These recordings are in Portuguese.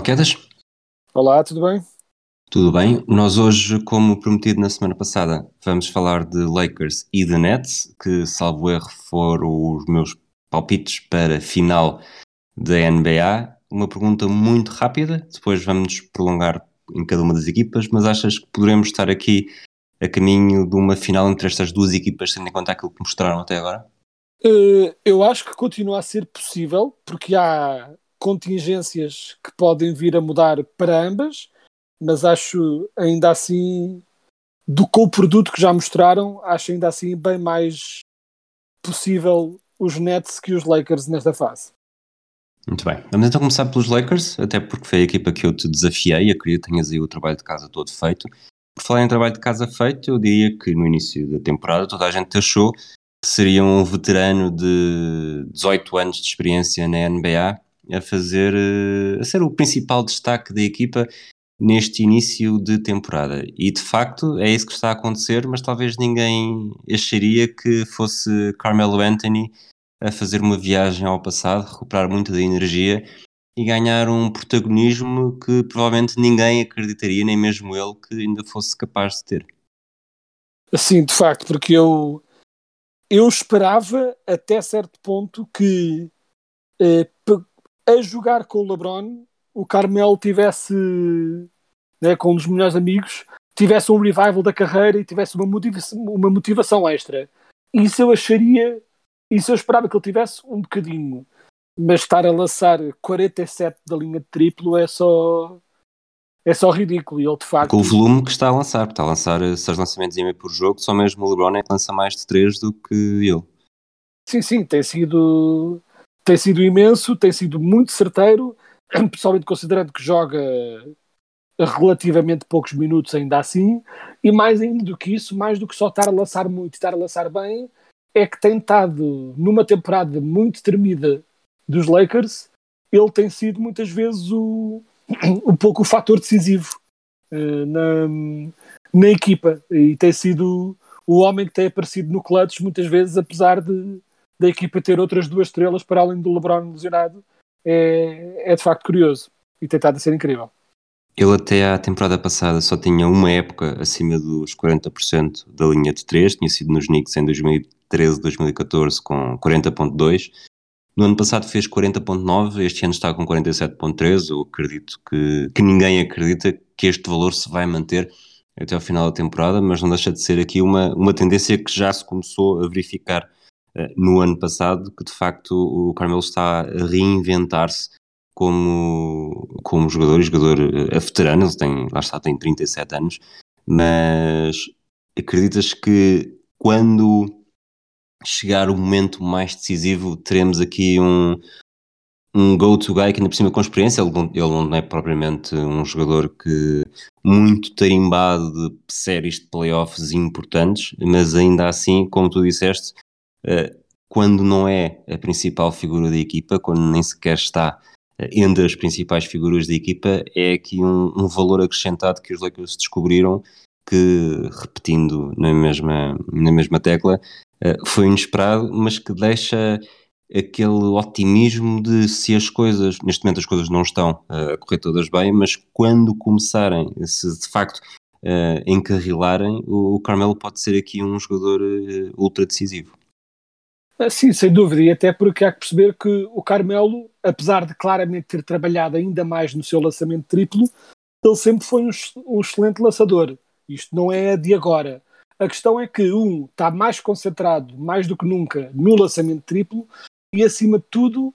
Olá, Quedas. Olá, tudo bem? Tudo bem? Nós hoje, como prometido na semana passada, vamos falar de Lakers e de Nets, que, salvo erro, foram os meus palpites para a final da NBA. Uma pergunta muito rápida, depois vamos prolongar em cada uma das equipas, mas achas que poderemos estar aqui a caminho de uma final entre estas duas equipas, tendo em conta aquilo que mostraram até agora? Eh, eu acho que continua a ser possível, porque há contingências que podem vir a mudar para ambas, mas acho ainda assim, do com o produto que já mostraram, acho ainda assim bem mais possível os Nets que os Lakers nesta fase. Muito bem. Vamos então começar pelos Lakers, até porque foi a equipa que eu te desafiei, acredito que tenhas aí o trabalho de casa todo feito. Por falar em trabalho de casa feito, eu diria que no início da temporada toda a gente achou que seria um veterano de 18 anos de experiência na NBA a fazer, eh, a ser o principal destaque da equipa neste início de temporada. E de facto é isso que está a acontecer, mas talvez ninguém acharia que fosse Carmelo Anthony a fazer uma viagem ao passado, recuperar muito da energia e ganhar um protagonismo que provavelmente ninguém acreditaria, nem mesmo ele, que ainda fosse capaz de ter. Sim, de facto, porque eu, eu esperava até certo ponto que eh, a jogar com o LeBron o Carmelo tivesse, né, com um dos melhores amigos, tivesse um revival da carreira e tivesse uma motivação, uma motivação extra. Isso eu acharia, isso eu esperava que ele tivesse um bocadinho. Mas estar a lançar 47 da linha de triplo é só é só ridículo. E ele de facto Com o volume que está a lançar, está a lançar eh, seis lançamentos e meio por jogo, só mesmo o LeBron é que lança mais de três do que ele. Sim, sim, tem sido, tem sido imenso, tem sido muito certeiro, pessoalmente considerando que joga relativamente poucos minutos ainda assim, e mais ainda do que isso, mais do que só estar a lançar muito e estar a lançar bem, é que tem estado numa temporada muito tremida dos Lakers, ele tem sido muitas vezes o, um pouco o fator decisivo eh, na, na equipa, e tem sido o homem que tem aparecido no clutch muitas vezes, apesar de da equipa ter outras duas estrelas para além do LeBron lesionado é, é de facto curioso e tem estado a ser incrível. Ele até à temporada passada só tinha uma época acima dos 40% da linha de 3, tinha sido nos Knicks em 2013-2014 com 40.2. No ano passado fez 40.9, este ano está com 47.3. Eu acredito que, que ninguém acredita que este valor se vai manter até ao final da temporada, mas não deixa de ser aqui uma, uma tendência que já se começou a verificar no ano passado, que de facto o Carmelo está a reinventar-se como, como jogador jogador eh, veterano, ele tem, lá está, tem 37 anos, mas acreditas que quando chegar o momento mais decisivo teremos aqui um, um go-to guy que ainda por cima com experiência, ele ele não é propriamente um jogador que muito tarimbado de séries de playoffs importantes, mas ainda assim, como tu disseste, eh, quando não é a principal figura da equipa, quando nem sequer está eh, entre as principais figuras da equipa, é aqui um, um valor acrescentado que os Lakers descobriram que, repetindo na mesma, na mesma tecla, eh, foi inesperado, mas que deixa aquele otimismo de se as coisas, neste momento as coisas não estão eh, a correr todas bem, mas quando começarem, se de facto eh, encarrilarem, o, Carmelo pode ser aqui um jogador eh, ultra decisivo. Ah, Sim, sem dúvida, e até porque há que perceber que o Carmelo, apesar de claramente ter trabalhado ainda mais no seu lançamento triplo, ele sempre foi um, um excelente lançador. Isto não é de agora. A questão é que, um, está mais concentrado, mais do que nunca, no lançamento triplo e, acima de tudo,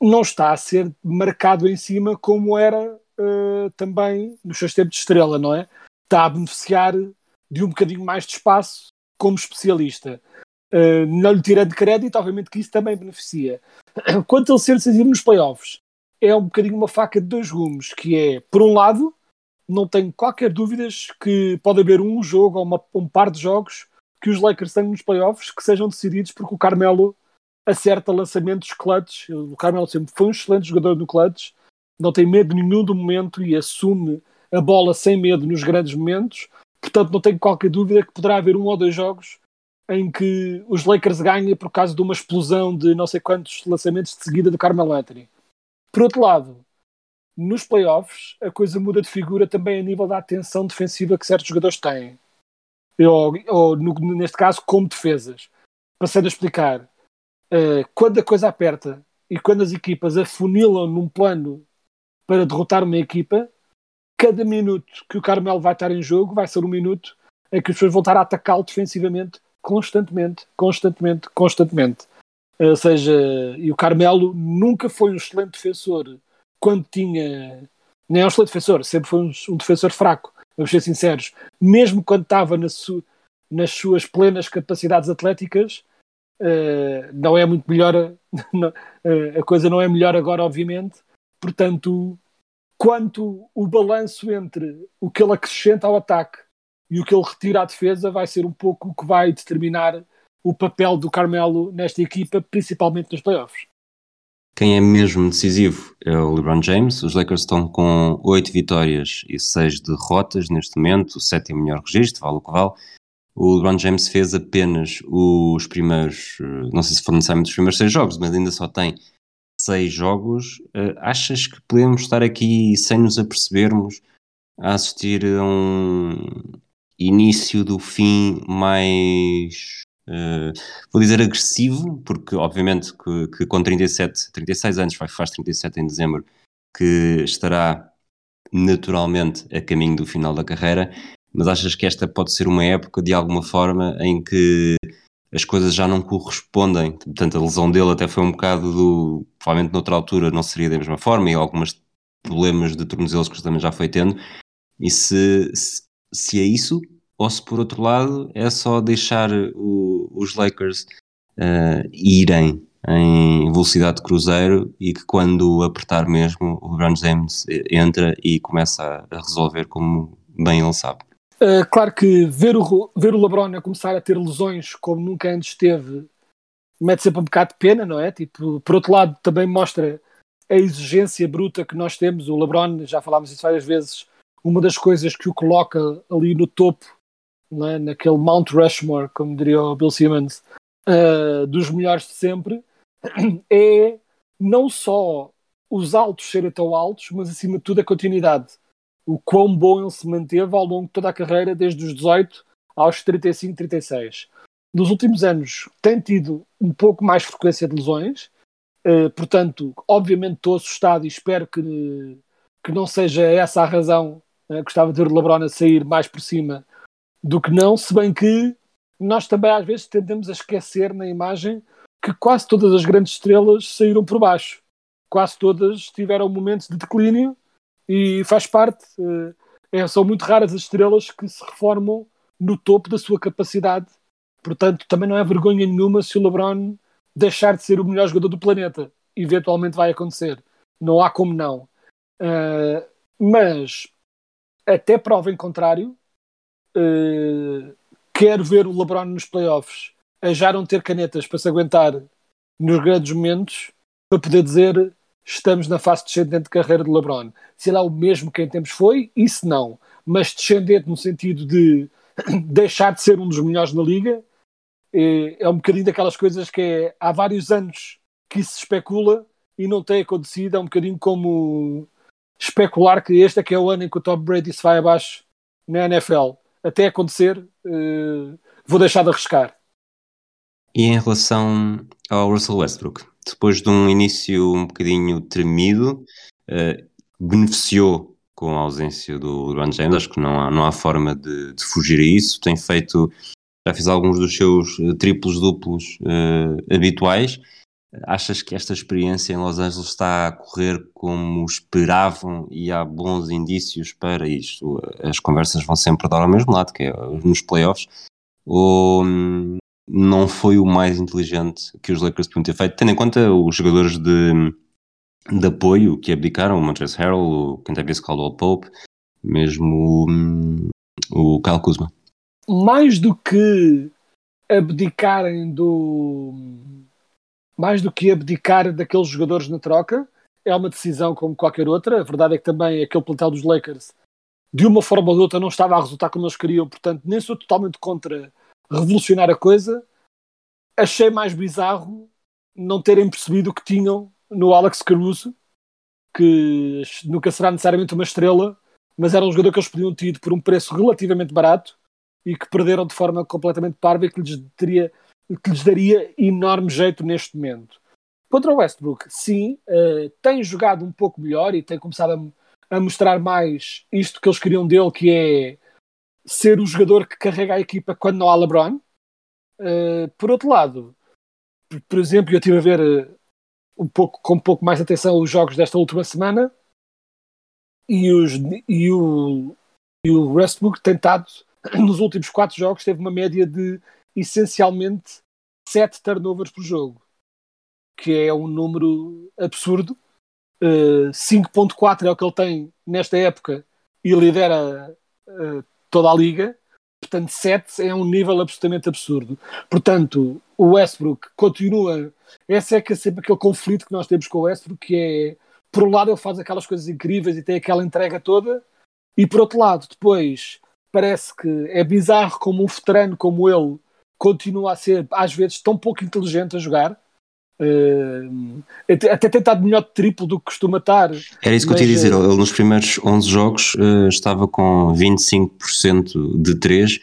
não está a ser marcado em cima como era eh, também nos seus tempos de estrela, não é? Está a beneficiar de um bocadinho mais de espaço como especialista. Uh, não lhe tirando crédito, obviamente que isso também beneficia. Quanto a ele ser decisivo nos playoffs, é um bocadinho uma faca de dois gumes, que é, por um lado, não tenho qualquer dúvidas que pode haver um jogo ou uma, um par de jogos que os Lakers tenham nos playoffs que sejam decididos porque o Carmelo acerta lançamentos clutch. O Carmelo sempre foi um excelente jogador no clutch, não tem medo nenhum do momento e assume a bola sem medo nos grandes momentos. Portanto, não tenho qualquer dúvida que poderá haver um ou dois jogos em que os Lakers ganhem por causa de uma explosão de não sei quantos lançamentos de seguida do Carmelo Anthony. Por outro lado, nos playoffs, a coisa muda de figura também a nível da atenção defensiva que certos jogadores têm. Ou, ou no, neste caso, como defesas. Passando a explicar, uh, quando a coisa aperta e quando as equipas afunilam num plano para derrotar uma equipa, cada minuto que o Carmelo vai estar em jogo vai ser um minuto em que as pessoas vão estar a atacá-lo defensivamente constantemente, constantemente, constantemente. Ou seja, e o Carmelo nunca foi um excelente defensor quando tinha. Nem é um excelente defensor, sempre foi um, um defensor fraco, vamos ser sinceros. Mesmo quando estava na su, nas suas plenas capacidades atléticas, uh, não é muito melhor. Não, uh, a coisa não é melhor agora, obviamente. Portanto, quanto o balanço entre o que ele acrescenta ao ataque e o que ele retira à defesa vai ser um pouco o que vai determinar o papel do Carmelo nesta equipa, principalmente nos playoffs. Quem é mesmo decisivo é o LeBron James. Os Lakers estão com 8 vitórias e 6 derrotas neste momento, o sétimo melhor registro, vale o que vale. O LeBron James fez apenas os primeiros, eh, não sei se foram necessariamente os primeiros 6 jogos, mas ainda só tem 6 jogos. Uh, achas que podemos estar aqui sem nos apercebermos a assistir a um início do fim mais Uh, vou dizer agressivo, porque obviamente que, que, com 37, 36 anos, faz 37 em dezembro, que estará naturalmente a caminho do final da carreira, mas achas que esta pode ser uma época de alguma forma em que as coisas já não correspondem, portanto a lesão dele até foi um bocado do, provavelmente noutra altura não seria da mesma forma e alguns problemas de tornozelos que também já foi tendo, e se, se, se é isso, ou se por outro lado é só deixar o, os Lakers uh, irem em velocidade de cruzeiro e que quando apertar mesmo o LeBron James entra e começa a resolver como bem ele sabe. Uh, claro que ver o, ver o LeBron a começar a ter lesões como nunca antes teve mete sempre um bocado de pena, não é? Tipo, por outro lado também mostra a exigência bruta que nós temos. O LeBron, já falámos isso várias vezes, uma das coisas que o coloca ali no topo é? naquele Mount Rushmore, como diria o Bill Simmons, uh, dos melhores de sempre, é não só os altos serem tão altos, mas acima de tudo a continuidade. O quão bom ele se manteve ao longo de toda a carreira, desde os 18 aos 35, 36. Nos últimos anos tem tido um pouco mais frequência de lesões, uh, portanto, obviamente estou assustado e espero que, que não seja essa a razão. Uh, gostava de ver o LeBron a sair mais por cima do que não, se bem que nós também às vezes tendemos a esquecer na imagem que quase todas as grandes estrelas saíram por baixo. Quase todas tiveram momentos de declínio e faz parte. Eh, é, são muito raras as estrelas que se reformam no topo da sua capacidade. Portanto, também não é vergonha nenhuma se o LeBron deixar de ser o melhor jogador do planeta. Eventualmente vai acontecer. Não há como não. Uh, mas, até prova em contrário, uh, quero ver o LeBron nos playoffs a já não ter canetas para se aguentar nos grandes momentos para poder dizer estamos na fase descendente de carreira de LeBron. Se é o mesmo que em tempos foi, isso não. Mas descendente no sentido de deixar de ser um dos melhores na liga é, é um bocadinho daquelas coisas que é, há vários anos que isso se especula e não tem acontecido. É um bocadinho como especular que este é que é o ano em que o Tom Brady se vai abaixo na NFL até acontecer, uh, vou deixar de arriscar. E em relação ao Russell Westbrook, depois de um início um bocadinho tremido, uh, beneficiou com a ausência do LeBron James, acho que não há, não há forma de, de, fugir a isso, tem feito, já fez alguns dos seus eh, triplos duplos uh, habituais, Achas que esta experiência em Los Angeles está a correr como esperavam e há bons indícios para isto? As conversas vão sempre dar ao mesmo lado, que é nos playoffs, ou hum, não foi o mais inteligente que os Lakers podiam ter feito, tendo em conta os jogadores de, de apoio que abdicaram, o Montrezl Harrell, o Kentavious Caldwell Pope, mesmo hum, o Kyle Kuzma? Mais do que abdicarem do mais do que abdicar daqueles jogadores na troca, é uma decisão como qualquer outra. A verdade é que também aquele plantel dos Lakers, de uma forma ou de outra, não estava a resultar como eles queriam, portanto, nem sou totalmente contra revolucionar a coisa. Achei mais bizarro não terem percebido o que tinham no Alex Caruso, que nunca será necessariamente uma estrela, mas era um jogador que eles podiam ter por um preço relativamente barato e que perderam de forma completamente parva e que lhes teria que lhes daria enorme jeito neste momento. Contra o Westbrook, sim, uh, tem jogado um pouco melhor e tem começado a, a, mostrar mais isto que eles queriam dele, que é ser o jogador que carrega a equipa quando não há LeBron. Uh, por outro lado, por, por, exemplo, eu estive a ver uh, um pouco, com um pouco mais atenção os jogos desta última semana e, os, e, o, e o Westbrook tem nos últimos quatro jogos, teve uma média de essencialmente 7 turnovers por jogo, que é um número absurdo. Uh, eh, 5.4 é o que ele tem nesta época e lidera uh, toda a liga. Portanto, 7 é um nível absolutamente absurdo. Portanto, o Westbrook continua. Esse é que é sempre aquele conflito que nós temos com o Westbrook, que é, por um lado, ele faz aquelas coisas incríveis e tem aquela entrega toda, e por outro lado, depois, parece que é bizarro como um veterano como ele continua a ser, às vezes, tão pouco inteligente a jogar. Uh, até, até tem estado melhor de triplo do que costuma estar. Era isso que mas, eu te ia dizer. Eh, ele nos primeiros 11 jogos uh, estava com 25% de 3.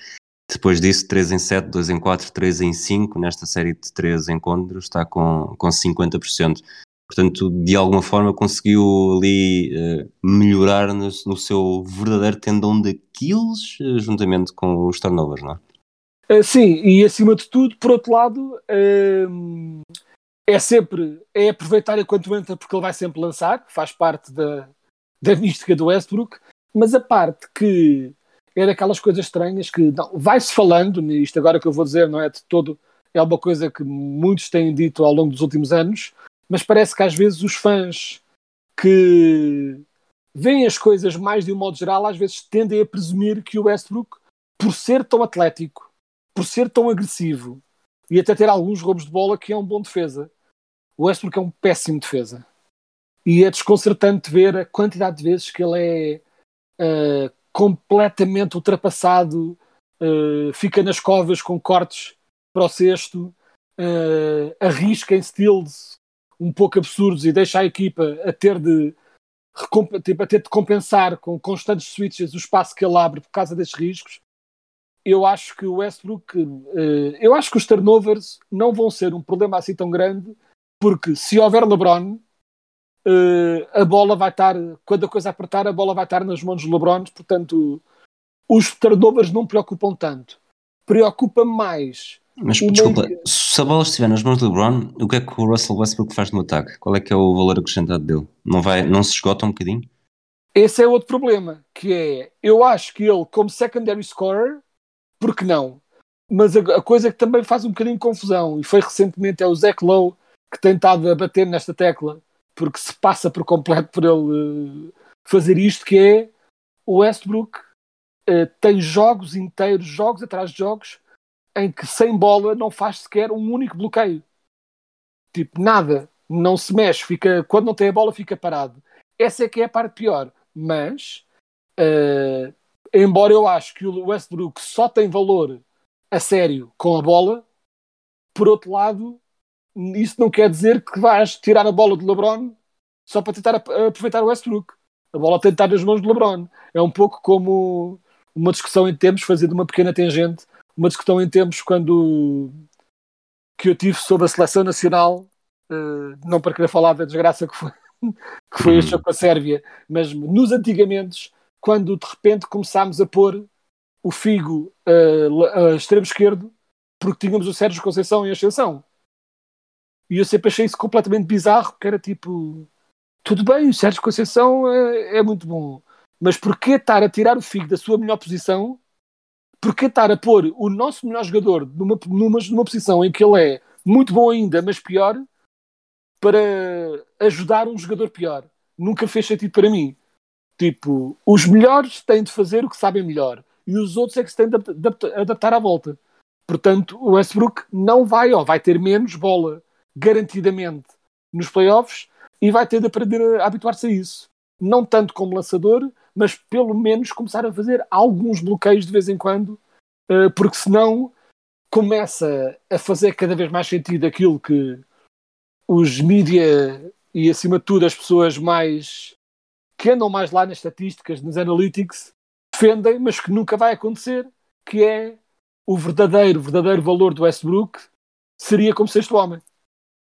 Depois disso, 3 em 7, 2 em 4, 3 em 5. Nesta série de 3 encontros está com, com 50%. Portanto, de alguma forma conseguiu ali uh, melhorar no, no, seu verdadeiro tendão de Aquiles, juntamente com os turnovers, não é? Uh, sim, e acima de tudo, por outro lado, uh, é sempre é aproveitar enquanto entra porque ele vai sempre lançar, faz parte da, da mística do Westbrook, mas a parte que é daquelas coisas estranhas que vai-se falando, isto agora que eu vou dizer não é de todo, é uma coisa que muitos têm dito ao longo dos últimos anos, mas parece que às vezes os fãs que veem as coisas mais de um modo geral, às vezes tendem a presumir que o Westbrook, por ser tão atlético, por ser tão agressivo e até ter alguns roubos de bola que é um bom defesa. O Westbrook é um péssimo defesa. E é desconcertante ver a quantidade de vezes que ele é uh, completamente ultrapassado, uh, fica nas covas com cortes para o cesto, uh, arrisca em steals um pouco absurdos e deixa a equipa a ter de tipo, a ter de compensar com constantes switches o espaço que ele abre por causa desses riscos eu acho que o Westbrook, uh, eu acho que os turnovers não vão ser um problema assim tão grande, porque se houver LeBron, uh, a bola vai estar, quando a coisa apertar, a bola vai estar nas mãos dos LeBron, portanto, os turnovers não preocupam tanto. Preocupa mais. Mas desculpa, meio... se a bola estiver nas mãos do LeBron, o que é que o Russell Westbrook faz no ataque? Qual é que é o valor acrescentado dele? Não, vai, não se esgota um bocadinho? Esse é outro problema, que é, eu acho que ele, como secondary scorer, porque não? Mas a, a, coisa que também faz um bocadinho confusão, e foi recentemente, é o Zach Lowe que tem estado a bater nesta tecla, porque se passa por completo por ele uh, fazer isto, que é o Westbrook uh, tem jogos inteiros, jogos atrás de jogos, em que sem bola não faz sequer um único bloqueio. Tipo, nada, não se mexe, fica, quando não tem a bola fica parado. Essa é que é a parte pior. Mas uh, embora eu acho que o Westbrook só tem valor a sério com a bola, por outro lado, isso não quer dizer que vais tirar a bola de LeBron só para tentar aproveitar o Westbrook. A bola tem de estar nas mãos de LeBron. É um pouco como uma discussão em tempos, fazendo uma pequena tangente, uma discussão em tempos quando que eu tive sobre a seleção nacional, uh, não para querer falar da desgraça que foi, que foi este jogo com a Sérvia, mas nos antigamente quando de repente começámos a pôr o Figo uh, extremo esquerdo porque tínhamos o Sérgio Conceição em ascensão. E eu sempre achei isso completamente bizarro, porque era tipo, tudo bem, o Sérgio Conceição é, é muito bom, mas porquê estar a tirar o Figo da sua melhor posição? Porquê estar a pôr o nosso melhor jogador numa, numa, numa posição em que ele é muito bom ainda, mas pior, para ajudar um jogador pior? Nunca fez sentido para mim. Tipo, os melhores têm de fazer o que sabem melhor e os outros é que se têm de adaptar à volta. Portanto, o Westbrook não vai, ou vai ter menos bola garantidamente nos playoffs e vai ter de aprender a habituar-se a isso. Não tanto como lançador, mas pelo menos começar a fazer alguns bloqueios de vez em quando, eh, porque senão começa a fazer cada vez mais sentido aquilo que os mídia e acima de tudo as pessoas mais que andam mais lá nas estatísticas, nos analytics, defendem, mas que nunca vai acontecer, que é o verdadeiro, verdadeiro valor do Westbrook seria como sexto homem.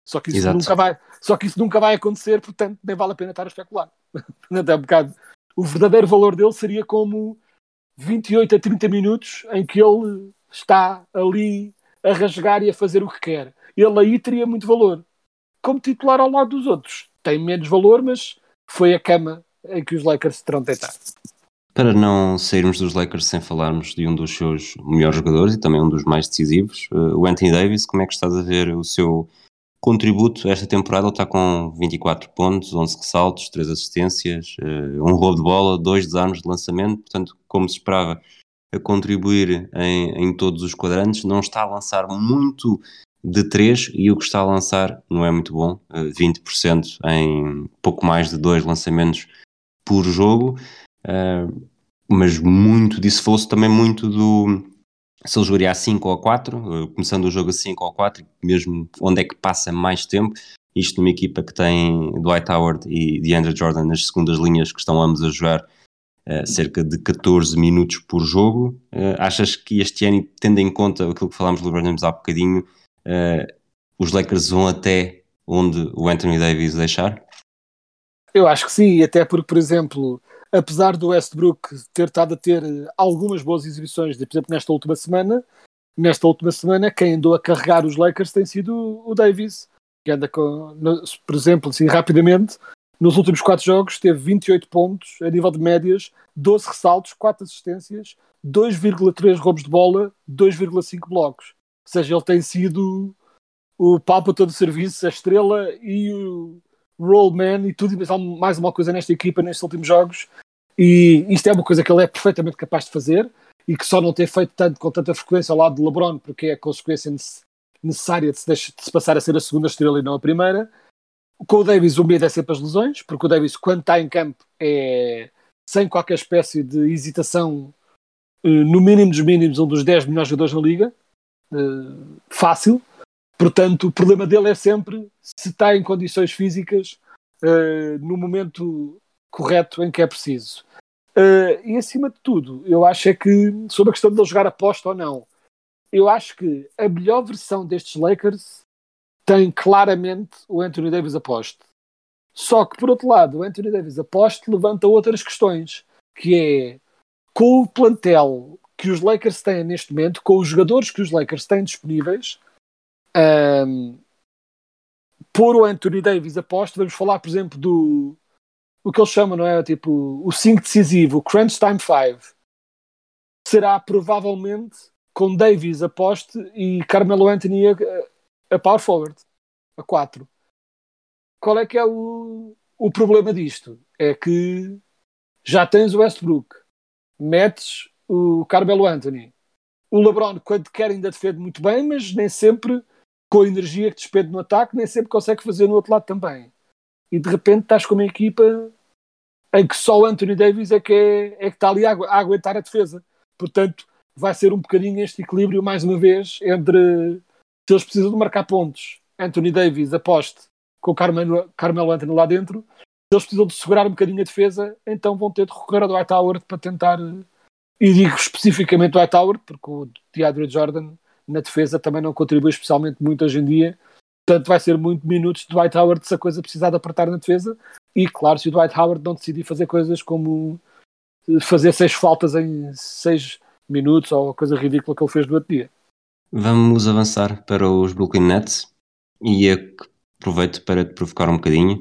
Só que isso nunca vai, só que isso nunca vai acontecer, portanto nem vale a pena estar a especular. Portanto, é um bocado, o verdadeiro valor dele seria como 28 a 30 minutos em que ele está ali a rasgar e a fazer o que quer. Ele aí teria muito valor. Como titular ao lado dos outros, tem menos valor, mas foi a cama em que os Lakers terão deitado. Para não sairmos dos Lakers sem falarmos de um dos seus melhores jogadores e também um dos mais decisivos, eh, o Anthony Davis, como é que estás a ver o seu contributo esta temporada? Ele está com 24 pontos, 11 ressaltos, 3 assistências, eh, um roubo de bola, 2 desarmes de lançamento, portanto, como se esperava, a contribuir em, em todos os quadrantes, não está a lançar muito de 3 e o que está a lançar não é muito bom, 20% eh, em pouco mais de 2 lançamentos por jogo, uh, mas muito disso fosse também muito do se ele jogaria a 5 ou a 4, uh, eh, começando o jogo a 5 ou a 4, mesmo onde é que passa mais tempo, isto numa equipa que tem Dwight Howard e DeAndre Jordan nas segundas linhas que estão ambos a jogar uh, cerca de 14 minutos por jogo. Uh, achas que este ano, tendo em conta aquilo que falámos do LeBron James há bocadinho, uh, os Lakers vão até onde o Anthony Davis deixar? Eu acho que sim, até porque, por exemplo, apesar do Westbrook ter estado a ter algumas boas exibições, por exemplo, nesta última semana, nesta última semana, quem andou a carregar os Lakers tem sido o Davis, que anda com, por exemplo, assim, rapidamente, nos últimos quatro jogos teve 28 pontos a nível de médias, 12 ressaltos, 4 assistências, 2,3 roubos de bola, 2,5 blocos. Ou seja, ele tem sido o pau para todo o serviço, a estrela e o, rollman e tudo e mais uma coisa nesta equipa nestes últimos jogos. E isto é uma coisa que ele é perfeitamente capaz de fazer e que só não tem feito tanto com tanta frequência ao lado de LeBron porque é a consequência necessária de se, deixar, de se passar a ser a segunda estrela e não a primeira. Com o Davis o medo é sempre as lesões porque o Davis quando está em campo é sem qualquer espécie de hesitação eh, no mínimo dos mínimos um dos 10 melhores jogadores na liga eh, fácil Portanto, o problema dele é sempre se está em condições físicas uh, no momento correto em que é preciso. Uh, e acima de tudo, eu acho é que, sobre a questão de ele jogar aposta ou não, eu acho que a melhor versão destes Lakers tem claramente o Anthony Davis aposto. Só que, por outro lado, o Anthony Davis aposto levanta outras questões, que é com o plantel que os Lakers têm neste momento, com os jogadores que os Lakers têm disponíveis, um, por o Anthony Davis aposto, vamos falar, por exemplo, do o que eles chamam, não é? Tipo, o 5 decisivo, o Crunch Time 5. Será provavelmente com Davis aposte e Carmelo Anthony a, a power forward, a 4. Qual é que é o, o problema disto? É que já tens o Westbrook, metes o Carmelo Anthony. O LeBron, quando quer, ainda defende muito bem, mas nem sempre com a energia que despende no ataque, nem sempre consegue fazer no outro lado também. E de repente estás com uma equipa em que só o Anthony Davis é que, é, é que está ali a, a, aguentar a defesa. Portanto, vai ser um bocadinho este equilíbrio, mais uma vez, entre se eles precisam de marcar pontos, Anthony Davis aposte com o Carmelo, Carmelo Anthony lá dentro, se eles precisam de segurar um bocadinho a defesa, então vão ter de recorrer ao Dwight Howard para tentar, e digo especificamente o Dwight Howard, porque o DeAndre Jordan na defesa também não contribui especialmente muito hoje em dia. Portanto, vai ser muito minutos de Dwight Howard se a coisa precisar de apertar na defesa. E, claro, se o Dwight Howard não decidir fazer coisas como fazer seis faltas em seis minutos ou a coisa ridícula que ele fez no outro dia. Vamos avançar para os Brooklyn Nets. e é aproveito para te provocar um bocadinho.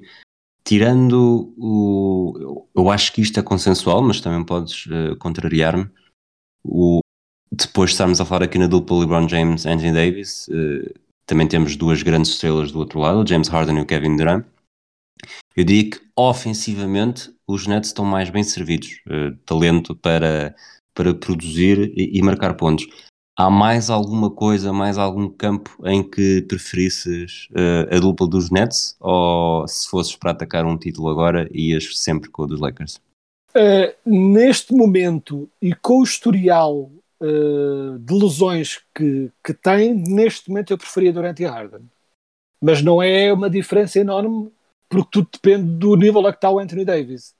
Tirando o. Eu acho que isto é consensual, mas também podes uh, contrariar-me. O, depois de estarmos a falar aqui na dupla LeBron James Anthony Davis, uh, também temos duas grandes estrelas do outro lado, James Harden e o Kevin Durant. Eu diria que ofensivamente os Nets estão mais bem servidos, uh, talento para, para produzir e, e, marcar pontos. Há mais alguma coisa, mais algum campo em que preferisses uh, a dupla dos Nets ou se fosses para atacar um título agora ias sempre com o dos Lakers? Uh, neste momento e com o historial uh, de lesões que, que tem, neste momento eu preferia Durant e Harden. Mas não é uma diferença enorme porque tudo depende do nível a que está o Anthony Davis.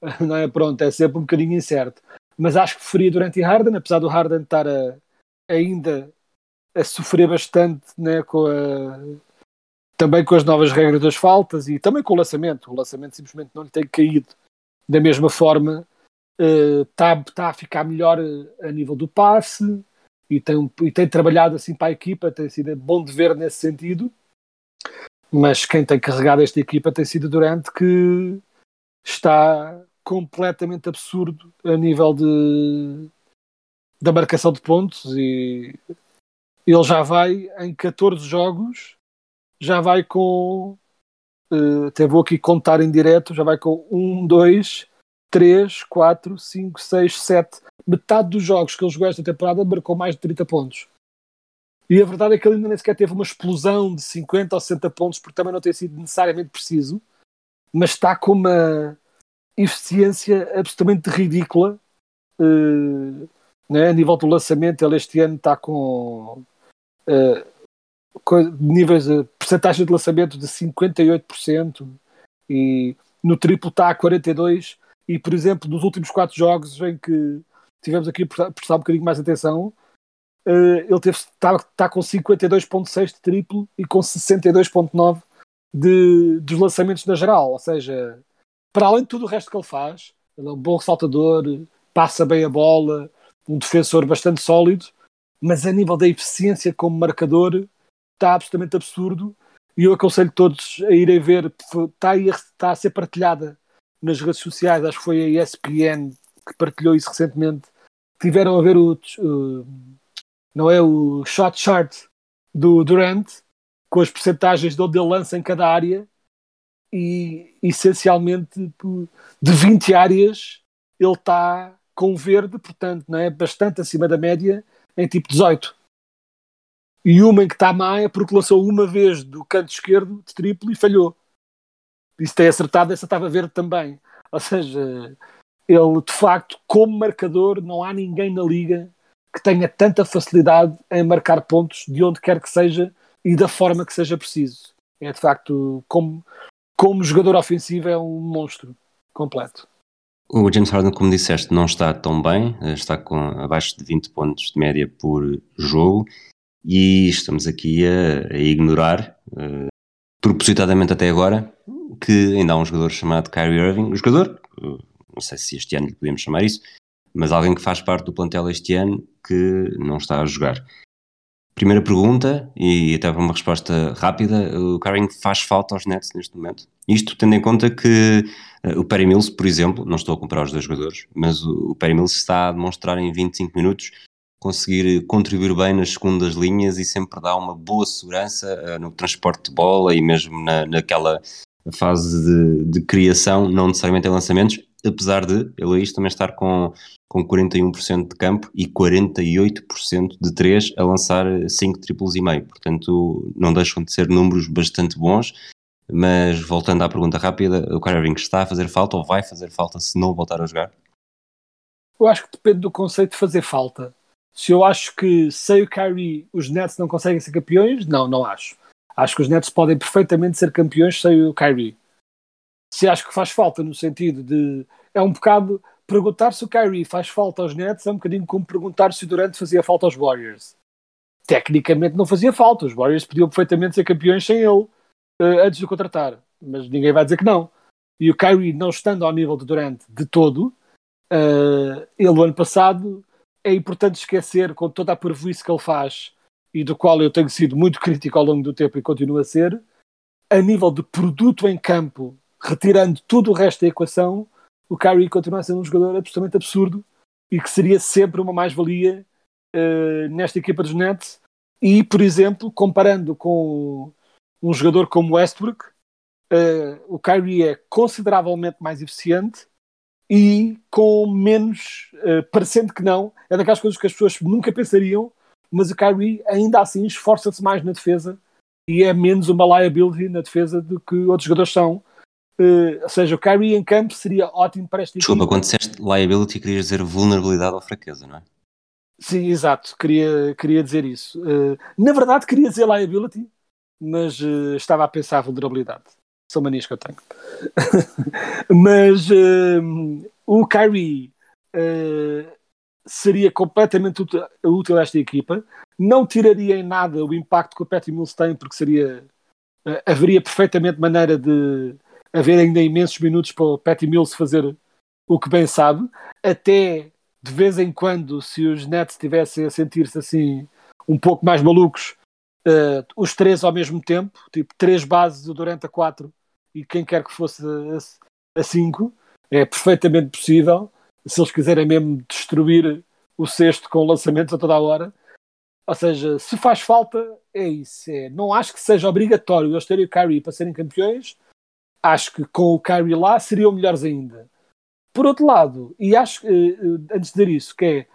Não é? Pronto, é sempre um bocadinho incerto. Mas acho que preferia Durant e Harden, apesar do Harden estar a, ainda a sofrer bastante né, com a, também com as novas regras das faltas e também com o lançamento. O lançamento simplesmente não lhe tem caído da mesma forma. Está uh, tá a ficar melhor a nível do passe e tem, e tem trabalhado assim para a equipa. Tem sido bom de ver nesse sentido. Mas quem tem carregado esta equipa tem sido Durante, que está completamente absurdo a nível de da marcação de pontos e ele já vai em 14 jogos, já vai com uh, até vou aqui contar em direto, já vai com 1, 2, 3, 4, 5, 6, 7 metade dos jogos que ele jogou esta temporada marcou mais de 30 pontos e a verdade é que ele ainda nem sequer teve uma explosão de 50 ou 60 pontos porque também não tem sido necessariamente preciso mas está com uma eficiência absolutamente ridícula uh, né? A nível do lançamento, ele este ano está com uh, níveis de percentagem de lançamento de 58% e no triplo está a 42% e por exemplo nos últimos quatro jogos em que tivemos aqui a prestar um bocadinho mais atenção uh, ele está, está com 52.6 de triplo e com 62.9 de, dos lançamentos na geral, ou seja, para além de tudo o resto que ele faz, ele é um bom ressaltador, passa bem a bola, um defensor bastante sólido, mas a nível da eficiência como marcador está absolutamente absurdo. E eu aconselho todos a irem ver, está, está a ser partilhada nas redes sociais, acho que foi a ESPN que partilhou isso recentemente. Tiveram a ver o, não é o shot chart do Durant com as percentagens de onde ele lança em cada área e essencialmente de 20 áreas ele está com verde, portanto, não é? bastante acima da média, em tipo 18. E uma em que está má é porque lançou uma vez do canto esquerdo de triplo e falhou. Se tem acertado, essa estava verde também. Ou seja, ele de facto, como marcador, não há ninguém na liga que tenha tanta facilidade em marcar pontos de onde quer que seja e da forma que seja preciso. É de facto, como, como jogador ofensivo, é um monstro completo. O James Harden, como disseste, não está tão bem, eh, está com abaixo de 20 pontos de média por jogo e estamos aqui a, a ignorar, uh, propositadamente até agora, que ainda há um jogador chamado Kyrie Irving, um jogador, uh, não sei se este ano lhe podemos chamar isso, mas alguém que faz parte do plantel este ano que não está a jogar. Primeira pergunta, e até para uma resposta rápida, o Kyrie faz falta aos Nets neste momento? Isto tendo em conta que uh, o Perry Mills, por exemplo, não estou a comparar os dois jogadores, mas o, Perry Mills está a demonstrar em 25 minutos conseguir contribuir bem nas segundas linhas e sempre dá uma boa segurança no transporte de bola e mesmo na, naquela fase de, de, criação, não necessariamente em lançamentos, apesar de aí também estar com, com 41% de campo e 48% de 3 a lançar 5 triplos e meio, portanto não deixam de ser números bastante bons mas voltando à pergunta rápida, o Kyrie está a fazer falta ou vai fazer falta se não voltar a jogar? Eu acho que depende do conceito de fazer falta. Se eu acho que sem o Kyrie os Nets não conseguem ser campeões, não, não acho. Acho que os Nets podem perfeitamente ser campeões sem o Kyrie. Se acho que faz falta no sentido de. É um bocado. Perguntar se o Kyrie faz falta aos Nets é um bocadinho como perguntar se o Durant fazia falta aos Warriors. Tecnicamente não fazia falta. Os Warriors podiam perfeitamente ser campeões sem ele uh, antes de o contratar, mas ninguém vai dizer que não. E o Kyrie, não estando ao nível de Durant de todo, uh, ele, o ano passado, é importante esquecer com toda a prejuízo que ele faz e do qual eu tenho sido muito crítico ao longo do tempo e continuo a ser, a nível de produto em campo, retirando tudo o resto da equação, o Kyrie continua a ser um jogador absolutamente absurdo e que seria sempre uma mais-valia uh, nesta equipa dos Nets. E, por exemplo, comparando com um jogador como Westbrook, uh, o Kyrie é consideravelmente mais eficiente e com menos, uh, parecendo que não, é daquelas coisas que as pessoas nunca pensariam, mas o Kyrie ainda assim esforça-se mais na defesa e é menos uma liability na defesa do que outros jogadores são. Uh, ou seja, o Kyrie em campo seria ótimo para esta Desculpa, equipa. quando disseste liability querias dizer vulnerabilidade ou fraqueza, não é? Sim, exato, queria, queria dizer isso. Uh, na verdade, queria dizer liability, mas uh, estava a pensar vulnerabilidade. São manias que eu tenho. mas o Kyrie seria completamente útil, a esta equipa. Não tiraria em nada o impacto que o Patty Mills tem, porque seria haveria perfeitamente maneira de haver ainda imensos minutos para o Patty Mills fazer o que bem sabe. Até de vez em quando, se os Nets estivessem a sentir-se assim um pouco mais malucos, uh, os três ao mesmo tempo, tipo três bases, o Durant a quatro e quem quer que fosse a, a cinco, é perfeitamente possível. Se eles quiserem mesmo destruir o sexto com lançamentos a toda a hora. Ou seja, se faz falta, é isso. É. Não acho que seja obrigatório eles terem o Kyrie para serem campeões. Acho que com o Kyrie lá seriam melhores ainda. Por outro lado, e acho, antes de dizer isso, que é,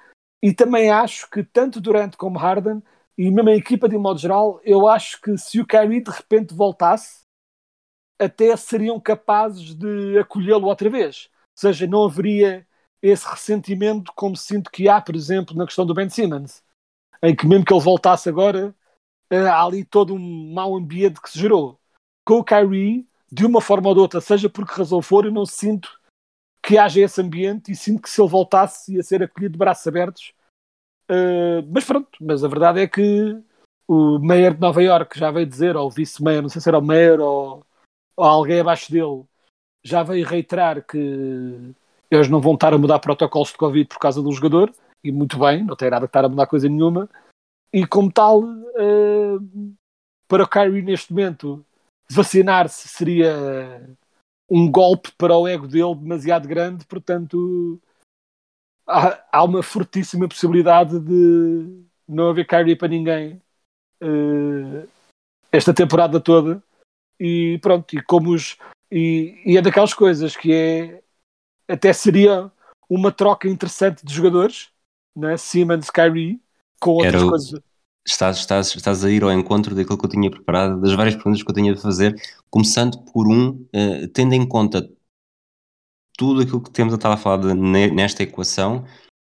e também acho que tanto Durant como Harden, e mesmo a equipa de um modo geral, eu acho que se o Kyrie de repente voltasse, até seriam capazes de acolhê-lo outra vez. Ou seja, não haveria esse ressentimento como sinto que há, por exemplo, na questão do Ben Simmons, em que mesmo que ele voltasse agora, há ali todo um mau ambiente que se gerou. Com o Kyrie, de uma forma ou de outra, seja por que razão for, eu não sinto que haja esse ambiente e sinto que se ele voltasse ia ser acolhido de braços abertos. Uh, mas pronto, mas a verdade é que o Mayor de Nova York já veio dizer, ou o vice-mayor, não sei se era o Mayor ou, ou, alguém abaixo dele, já veio reiterar que eles não vão estar a mudar protocolos de Covid por causa do jogador, e muito bem, não tem nada que estar a mudar coisa nenhuma, e como tal, uh, para o Kyrie neste momento, vacinar-se seria um golpe para o ego dele demasiado grande, portanto há, há uma fortíssima possibilidade de não haver Kyrie para ninguém uh, esta temporada toda. E pronto, e como os e, e, é daquelas coisas que é até seria uma troca interessante de jogadores, né? Simmons, Kyrie, com outras Era coisas estás, estás, estás a ir ao encontro daquilo que eu tinha preparado, das várias perguntas que eu tinha de fazer, começando por um, uh, tendo em conta tudo aquilo que temos a estar a falar de, nesta equação,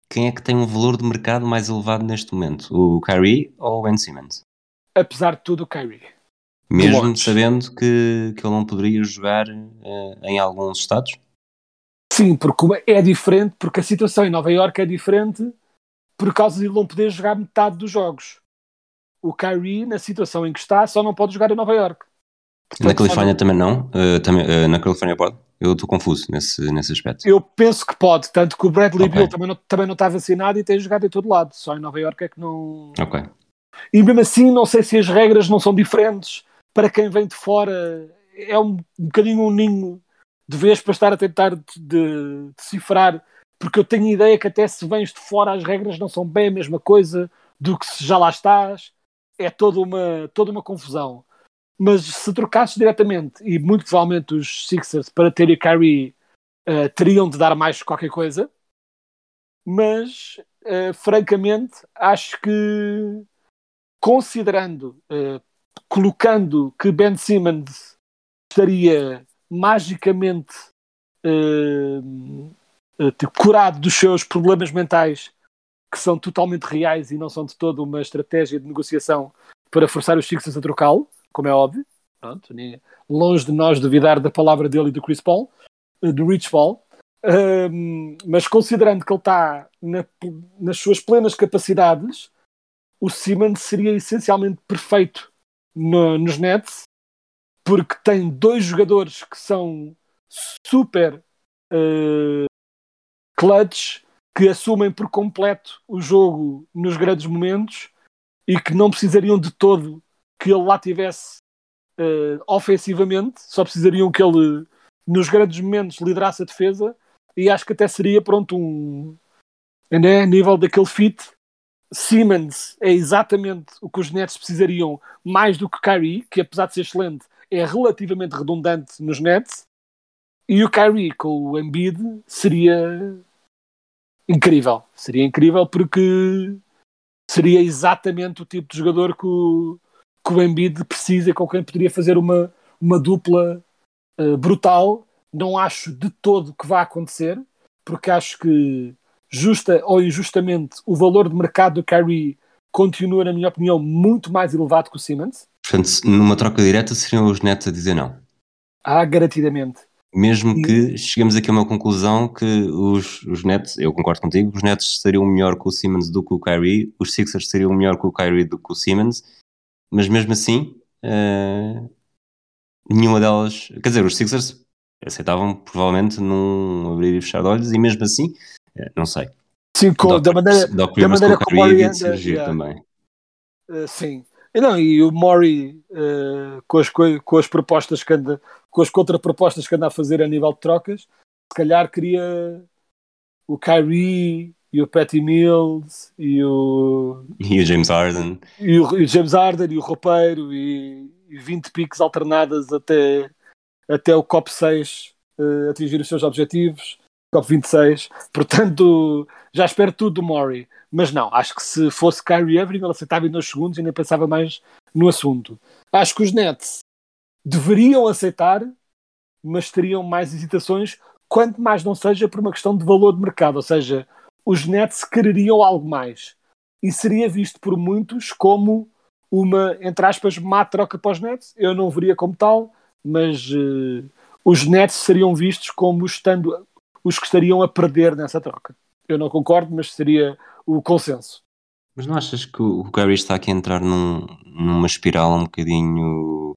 quem é que tem um valor de mercado mais elevado neste momento? O Kyrie ou o Ben Simmons? Apesar de tudo, o Kyrie. Mesmo sabendo que, que ele não poderia jogar uh, em alguns estados? Sim, porque é diferente, porque a situação em Nova Iorque é diferente por causa de ele não poder jogar metade dos jogos o Kyrie, na situação em que está, só não pode jogar em Nova York. na Califórnia não... também não? Uh, também, uh, na Califórnia pode? Eu estou confuso nesse, nesse aspecto. Eu penso que pode, tanto que o Bradley okay. Bill também não, também não está vacinado e tem jogado em todo lado, só em Nova York é que não. Ok. E mesmo assim, não sei se as regras não são diferentes para quem vem de fora. É um, um bocadinho um ninho de vez para estar a tentar de, de, decifrar, porque eu tenho a ideia que até se vens de fora as regras não são bem a mesma coisa do que se já lá estás é toda uma, toda uma confusão. Mas se trocasses diretamente, e muito provavelmente os Sixers para ter o Kyrie uh, teriam de dar mais qualquer coisa, mas uh, francamente acho que considerando, uh, colocando que Ben Simmons estaria magicamente curado dos seus problemas mentais que são totalmente reais e não são de toda uma estratégia de negociação para forçar os Sixers a trocá-lo, como é óbvio. Pronto, longe de nós duvidar da palavra dele e do Chris Paul, eh, do Rich Paul. Um, mas considerando que ele está na, nas suas plenas capacidades, o Simmons seria essencialmente perfeito no, nos Nets, porque tem dois jogadores que são super uh, clutch que assumem por completo o jogo nos grandes momentos e que não precisariam de todo que ele lá tivesse uh, ofensivamente, só precisariam que ele, nos grandes momentos, liderasse a defesa e acho que até seria, pronto, um né, nível daquele fit. Simmons é exatamente o que os Nets precisariam mais do que Kyrie, que apesar de ser excelente, é relativamente redundante nos Nets. E o Kyrie com o Embiid seria incrível. Seria incrível porque seria exatamente o tipo de jogador que o, que o Embiid precisa e com quem poderia fazer uma, uma dupla uh, brutal. Não acho de todo que vá acontecer, porque acho que, justa ou injustamente, o valor de mercado do Kyrie continua, na minha opinião, muito mais elevado que o Simmons. Portanto, numa troca direta seriam os Nets a dizer não. Ah, garantidamente. Mesmo que cheguemos aqui a uma conclusão que os, os Nets, eu concordo contigo, os Nets seriam melhor com o Simmons do que o Kyrie, os Sixers seriam melhor com o Kyrie do que o Simmons, mas mesmo assim, uh, nenhuma delas, quer dizer, os Sixers aceitavam provavelmente num abrir e fechar de olhos, e mesmo assim, uh, não sei. Sim, com, da maneira, da maneira como o Murray anda, yeah. também. Uh, sim, e, não, e o Mori com, as, com as propostas que anda, com as contrapropostas que anda a fazer a nível de trocas, se calhar queria o Kyrie e o Patty Mills e o e o James Harden. e o, e o James Harden e o roupeiro e, e 20 piques alternadas até até o COP 6 uh, atingir os seus objetivos COP 26 portanto já espero tudo do Mori mas não, acho que se fosse Kyrie Irving ele aceitava em dois segundos e nem pensava mais no assunto acho que os Nets deveriam aceitar mas teriam mais hesitações quanto mais não seja por uma questão de valor de mercado ou seja, os Nets quereriam algo mais. E seria visto por muitos como uma, entre aspas, má troca para os Nets. Eu não veria como tal, mas uh, os Nets seriam vistos como estando os que estariam a perder nessa troca. Eu não concordo, mas seria o consenso. Mas não achas que o Gary está aqui a entrar num, numa espiral um bocadinho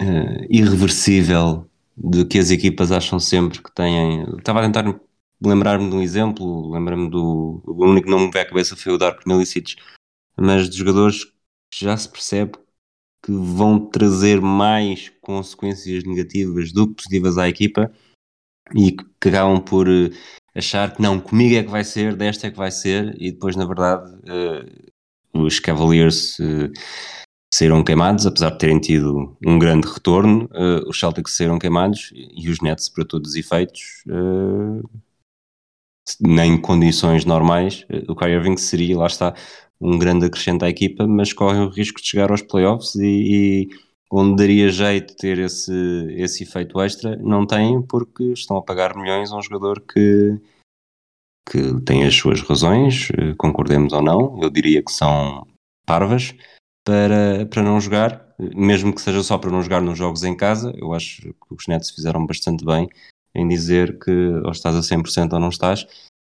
uh, irreversível de que as equipas acham sempre que têm. Estava a tentar lembrar-me de um exemplo, lembra-me do. O único que não me veio à cabeça foi o Dark Milicic, mas de jogadores que já se percebe que vão trazer mais consequências negativas do que positivas à equipa e que acabam por eh, achar que não, comigo é que vai ser, desta é que vai ser, e depois, na verdade, uh, os Cavaliers uh, saíram queimados, apesar de terem tido um grande retorno, uh, os Celtics saíram queimados e os Nets, para todos os efeitos, nem condições normais, o Kyrie Irving seria, lá está, um grande acrescente à equipa, mas corre o risco de chegar aos playoffs e, e onde daria jeito ter esse, esse efeito extra, não tem porque estão a pagar milhões a um jogador que, que tem as suas razões, eh, concordemos ou não, eu diria que são parvas, para, para não jogar, mesmo que seja só para não jogar nos jogos em casa, eu acho que os Nets fizeram bastante bem em dizer que ou estás a 100% ou não estás,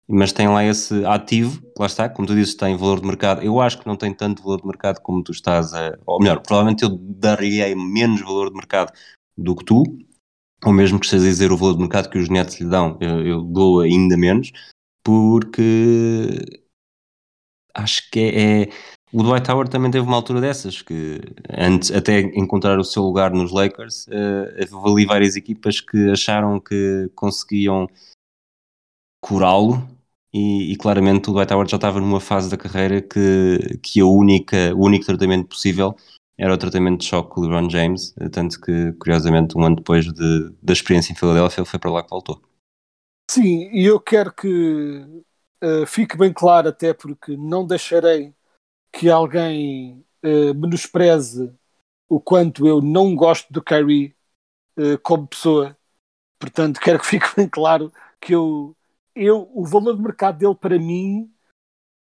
mas tem lá esse ativo, lá está, como tu dizes, tem valor de mercado. Eu acho que não tem tanto valor de mercado como tu estás a. Ou melhor, provavelmente eu daria menos valor de mercado do que tu, ou mesmo que estejas a dizer o valor de mercado que os Nets lhe dão, eu, eu dou ainda menos, porque acho que é, é, o Dwight Howard também teve uma altura dessas, que antes até encontrar o seu lugar nos Lakers, uh, ali várias equipas que acharam que conseguiam curá-lo e, e, claramente o Dwight Howard já estava numa fase da carreira que, que a única, o único tratamento possível era o tratamento de choque com o LeBron James, tanto que, curiosamente, um ano depois de, da experiência em Filadélfia, ele foi para lá que voltou. Sim, e eu quero que uh, fique bem claro, até porque não deixarei que alguém uh, menospreze o quanto eu não gosto do Kyrie uh, como pessoa. Portanto, quero que fique bem claro que eu, eu o valor de mercado dele para mim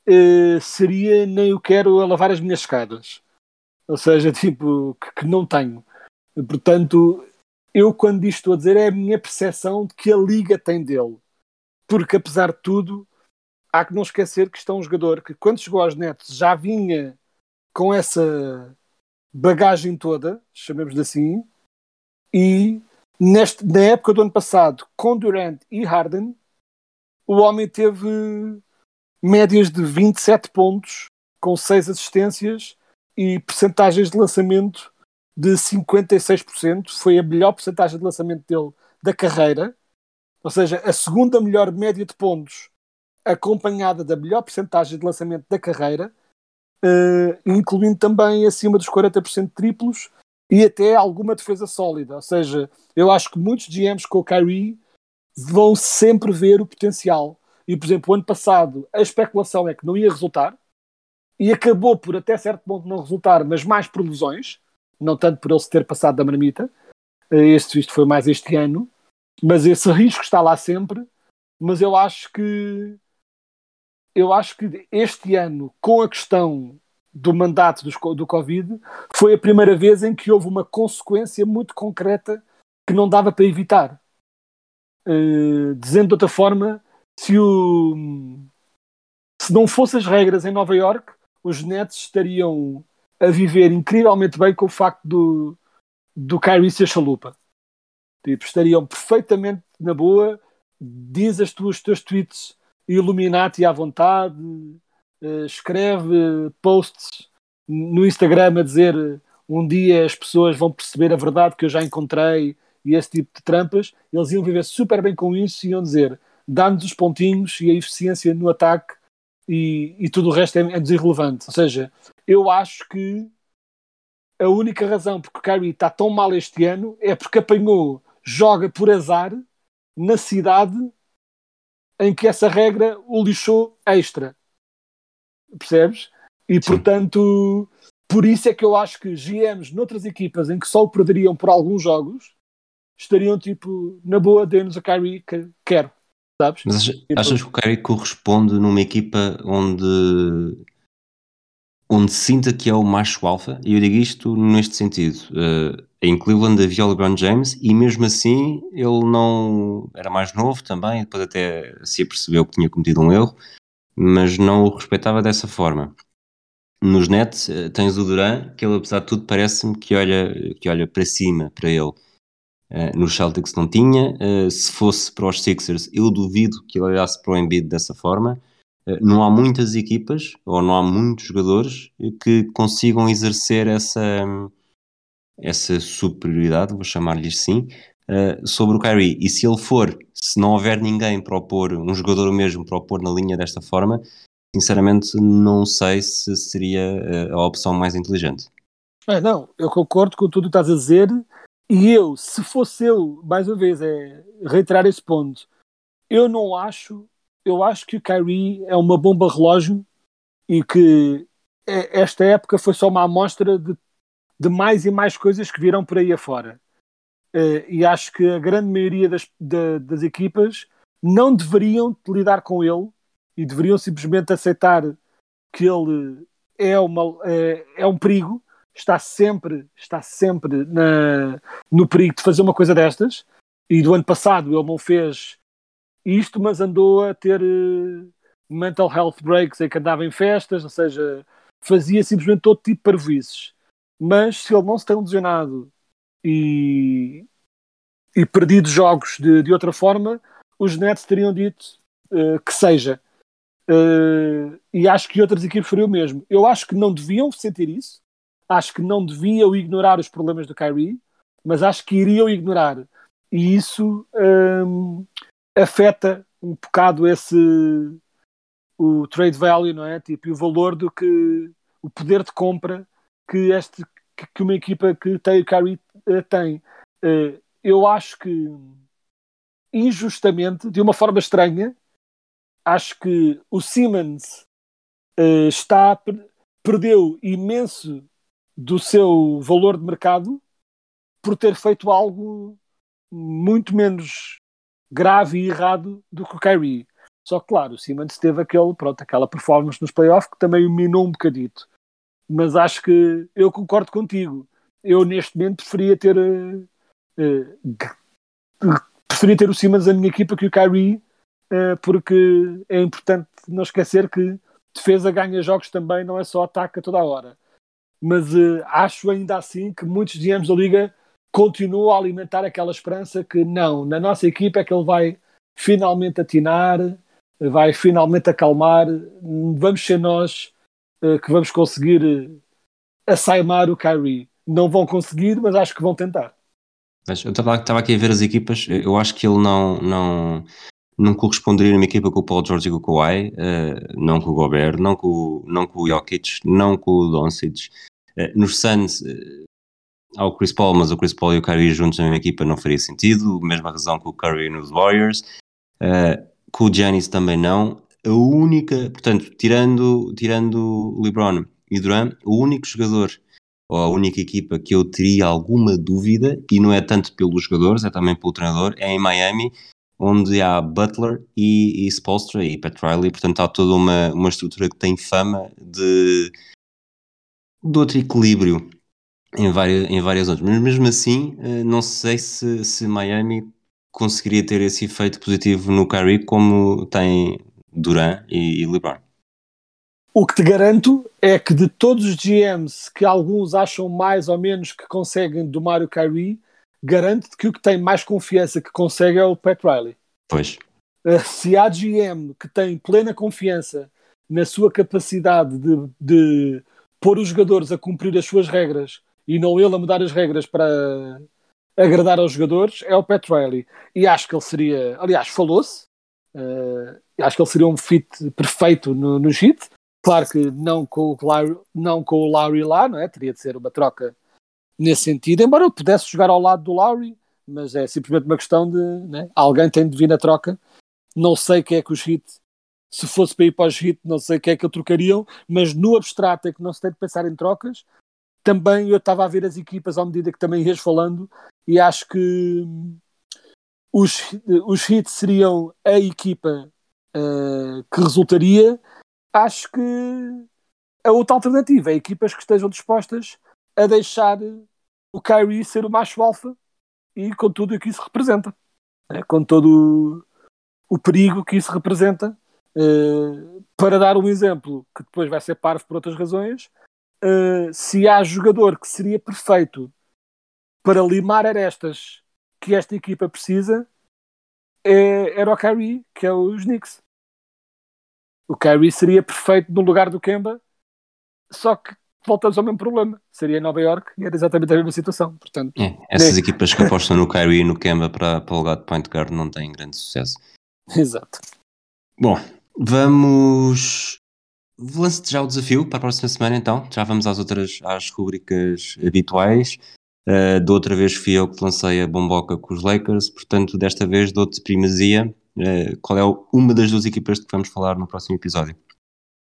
uh, seria nem eu quero a lavar as minhas escadas. Ou seja, tipo, que, que não tenho. Portanto, eu quando isto estou a dizer é a minha percepção de que a liga tem dele. Porque apesar de tudo, há que não esquecer que está um jogador que, quando chegou aos Nets, já vinha com essa bagagem toda, chamemos assim, e neste, na época do ano passado, com Durant e Harden, o homem teve médias de 27 pontos, com 6 assistências e percentagens de lançamento de 56%. Foi a melhor percentagem de lançamento dele da carreira. Ou seja, a segunda melhor média de pontos, acompanhada da melhor percentagem de lançamento da carreira, uh, incluindo também acima dos 40% de triplos e até alguma defesa sólida. Ou seja, eu acho que muitos GMs com o Kyrie vão sempre ver o potencial. E, por exemplo, o ano passado a especulação é que não ia resultar e acabou por até certo ponto não resultar, mas mais por lesões, não tanto por ele se ter passado da marmita. Eh, este, isto foi mais este ano, mas esse risco está lá sempre. Mas eu acho que eu acho que este ano, com a questão do mandato do, do Covid, foi a primeira vez em que houve uma consequência muito concreta que não dava para evitar. Uh, dizendo de outra forma, se, o, se não fossem as regras em Nova York, os Nets estariam a viver incrivelmente bem com o facto do, do Kyrie ser chalupa. Tipo, estariam perfeitamente na boa, diz as tuas, os teus tweets Illuminati à vontade, uh, escreve posts no Instagram a dizer um dia as pessoas vão perceber a verdade que eu já encontrei e esse tipo de trampas, eles iam viver super bem com isso e iam dizer dá-nos os pontinhos e a eficiência no ataque e, e tudo o resto é, é irrelevante. Ou seja, eu acho que a única razão porque o Kyrie está tão mal este ano é porque apanhou, joga por azar na cidade em que essa regra o lixou extra. Percebes? E Sim. portanto, por isso é que eu acho que GMs noutras equipas em que só o perderiam por alguns jogos estariam tipo, na boa, dê-nos a Kyrie que quero. Sabes? Mas achas, tipo... achas que o Kyrie corresponde numa equipa onde onde sinta que é o macho alfa, e eu digo isto neste sentido. Uh, em Cleveland havia o LeBron James e mesmo assim ele não era mais novo também, depois até se apercebeu que tinha cometido um erro, mas não o respeitava dessa forma. Nos Nets uh, tens o Duran, que ele apesar de tudo parece-me que olha, que olha para cima, para ele. Uh, nos Celtics não tinha, se fosse para os Sixers eu duvido que ele olhasse para o Embiid dessa forma, eh, não há muitas equipas ou não há muitos jogadores que consigam exercer essa, essa superioridade, vou chamar-lhe assim, eh, sobre o Kyrie. E se ele for, se não houver ninguém para opor, um jogador mesmo para opor na linha desta forma, sinceramente não sei se seria eh, a opção mais inteligente. É, não, eu concordo com tudo que estás a dizer e eu, se fosse eu, mais uma vez, é reiterar esse ponto, eu não acho eu acho que o Kyrie é uma bomba relógio e que esta época foi só uma amostra de, de mais e mais coisas que virão por aí afora. Uh, e acho que a grande maioria das, das equipas não deveriam lidar com ele e deveriam simplesmente aceitar que ele é, uma, é, é um perigo, está sempre, está sempre na, no perigo de fazer uma coisa destas. E do ano passado ele não fez isto, mas andou a ter uh, mental health breaks em que andava em festas, ou seja, fazia simplesmente todo tipo de parvoices. Mas se ele não se tem lesionado e, e perdido jogos de, de outra forma, os Nets teriam dito uh, que seja. Uh, e acho que outras equipes fariam o mesmo. Eu acho que não deviam sentir isso. Acho que não deviam ignorar os problemas do Kyrie, mas acho que iriam ignorar. E isso um, afeta um bocado esse o trade value, não é? Tipo, o valor do que o poder de compra que este que uma equipa que tem o Curry uh, tem. Uh, eu acho que injustamente, de uma forma estranha, acho que o Simmons uh, está perdeu imenso do seu valor de mercado por ter feito algo muito menos grave e errado do que o Kyrie. Só que, claro, o Simmons teve aquele, pronto, aquela performance nos playoffs que também o minou um bocadito. Mas acho que eu concordo contigo. Eu, neste momento, preferia ter. Uh, uh, preferia ter o Simmons na minha equipa que o Kyrie, uh, porque é importante não esquecer que defesa ganha jogos também, não é só ataque a toda a hora. Mas acho ainda assim que muitos GMs da Liga continuo a alimentar aquela esperança que não, na nossa equipa é que ele vai finalmente atinar, vai finalmente acalmar, vamos ser nós uh, que vamos conseguir a saimar o Kyrie. Não vão conseguir, mas acho que vão tentar. Eu estava aqui a ver as equipas, eu acho que ele não, não, não corresponderia numa equipa com o Paul George e com o Kawhi, uh, não com o Gobert, não com, não com o Jokic, não com o Doncic. Uh, nos Suns uh, há o Chris Paul, mas o Chris Paul e o Kyrie juntos na mesma equipa não faria sentido, mesma razão com o Curry nos Warriors. Com o Giannis também não. A única, portanto, tirando, tirando LeBron e Durant, o único jogador ou a única equipa que eu teria alguma dúvida, e não é tanto pelos jogadores, é também pelo treinador, é em Miami, onde há Butler e, e Spolstra e Pat Riley, portanto há toda uma, uma estrutura que tem fama de, de outro equilíbrio em várias, em várias outras, mas mesmo assim eh, não sei se, se Miami conseguiria ter esse efeito positivo no Kyrie como tem Duran e, e LeBron. O que te garanto é que de todos os GMs que alguns acham mais ou menos que conseguem domar o Kyrie, garanto-te que o que tem mais confiança que consegue é o Pat Riley. Pois. Uh, se há GM que tem plena confiança na sua capacidade de, de pôr os jogadores a cumprir as suas regras e não ele a mudar as regras para agradar aos jogadores, é o Pat Riley. E acho que ele seria, aliás, falou-se, uh, acho que ele seria um fit perfeito no, no Heat. Claro que não com, o Larry, não com o Lowry lá, não é? Teria de ser uma troca nesse sentido, embora eu pudesse jogar ao lado do Lowry, mas é simplesmente uma questão de né? alguém tem de vir na troca. Não sei quem é que os Heat, se fosse para ir para os Heat, não sei quem é que eu trocariam, mas no abstrato é que não se tem de pensar em trocas. Também eu estava a ver as equipas à medida que também ias falando e acho que os, os Heat seriam a equipa uh, que resultaria. Acho que a outra alternativa é equipas que estejam dispostas a deixar o Kyrie ser o macho alfa e com tudo o que isso representa, né? com todo o, o, perigo que isso representa. Uh, para dar um exemplo que depois vai ser parvo por outras razões, uh, se há jogador que seria perfeito para limar arestas que esta equipa precisa, é, era o Kyrie, que é os Knicks. O Kyrie seria perfeito no lugar do Kemba, só que voltamos ao mesmo problema. Seria Nova York e era exatamente a mesma situação. Portanto, é, essas nem... equipas que apostam no Kyrie e no Kemba para, para o lugar de point guard não têm grande sucesso. Exato. Bom, vamos. Lance já o desafio para a próxima semana, então. Já vamos às outras às rubricas habituais. Uh, da outra vez fui eu que lancei a bomboca com os Lakers, portanto, desta vez dou-te primazia. Uh, qual é uma das duas equipas de que vamos falar no próximo episódio?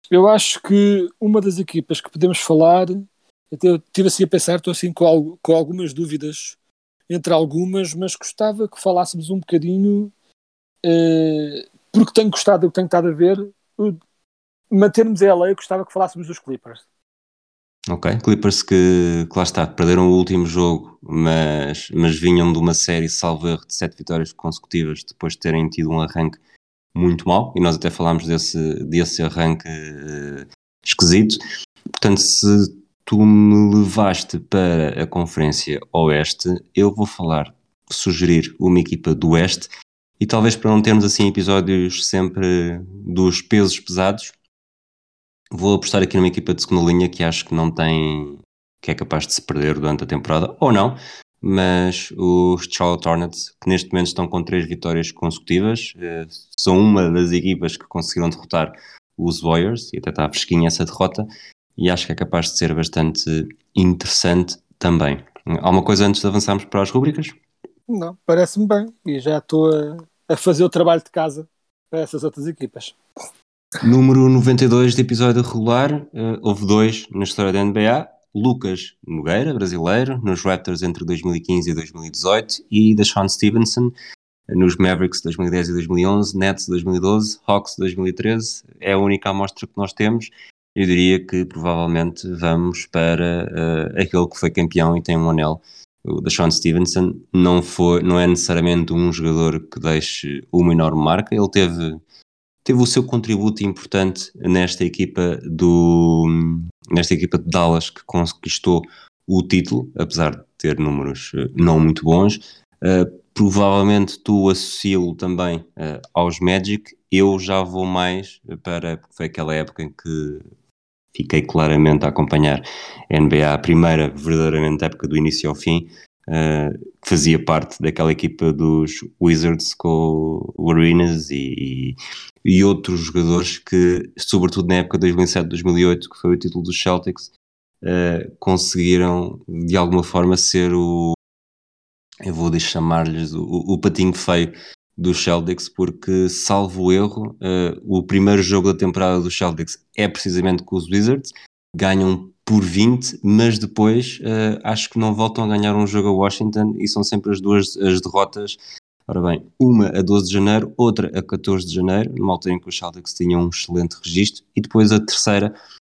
Eu acho que uma das equipas que podemos falar, eu estive assim a pensar, estou assim com, com algumas dúvidas entre algumas, mas gostava que falássemos um bocadinho, uh, porque tenho gostado do que tenho estado a ver, mantermos a LA, gostava que falássemos dos Clippers. Ok, Clippers que, que lá está, perderam o último jogo, mas, mas vinham de uma série salvo erro de sete vitórias consecutivas depois de terem tido um arranque muito mal, e nós até falámos desse, desse arranque uh, esquisito. Portanto, se tu me levaste para a Conferência Oeste, eu vou falar, sugerir uma equipa do Oeste, e talvez para não termos assim episódios sempre dos pesos pesados, vou apostar aqui numa equipa de segunda linha que acho que não tem, que é capaz de se perder durante a temporada, ou não, mas os Charlotte Hornets, que neste momento estão com três vitórias consecutivas, eh, são uma das equipas que conseguiram derrotar os Warriors, e até está fresquinha essa derrota, e acho que é capaz de ser bastante interessante também. Alguma coisa antes de avançarmos para as rubricas? Não, parece-me bem, e já estou a, a fazer o trabalho de casa para essas outras equipas. Número 92 de episódio regular, uh, houve dois na história da NBA, Lucas Nogueira, brasileiro, nos Raptors entre 2015 e 2018, e da Sean Stevenson, nos Mavericks 2010 e 2011, Nets 2012, Hawks 2013. É a única amostra que nós temos. Eu diria que provavelmente vamos para uh, aquele que foi campeão e tem um anel. O da Sean Stevenson não, foi, não é necessariamente um jogador que deixe uma enorme marca. Ele teve teve o seu contributo importante nesta equipa do nesta equipa de Dallas que conquistou o título, apesar de ter números eh, não muito bons. Uh, provavelmente tu associo também uh, aos Magic. Eu já vou mais para porque foi aquela época em que fiquei claramente a acompanhar a NBA, a primeira verdadeiramente época do início ao fim, uh, fazia parte daquela equipa dos Wizards com o Arenas e, e, outros jogadores que, sobretudo na época de 2007-2008, que foi o título dos Celtics, uh, conseguiram de alguma forma ser o eu vou chamar-lhes o, o, patinho feio dos Celtics, porque, salvo erro, uh, o primeiro jogo da temporada dos Celtics é precisamente com os Wizards, ganham por 20, mas depois uh, acho que não voltam a ganhar um jogo a Washington e são sempre as duas as derrotas. Ora bem, uma a 12 de janeiro, outra a 14 de janeiro, numa altura em que os Celtics tinham um excelente registro, e depois a terceira,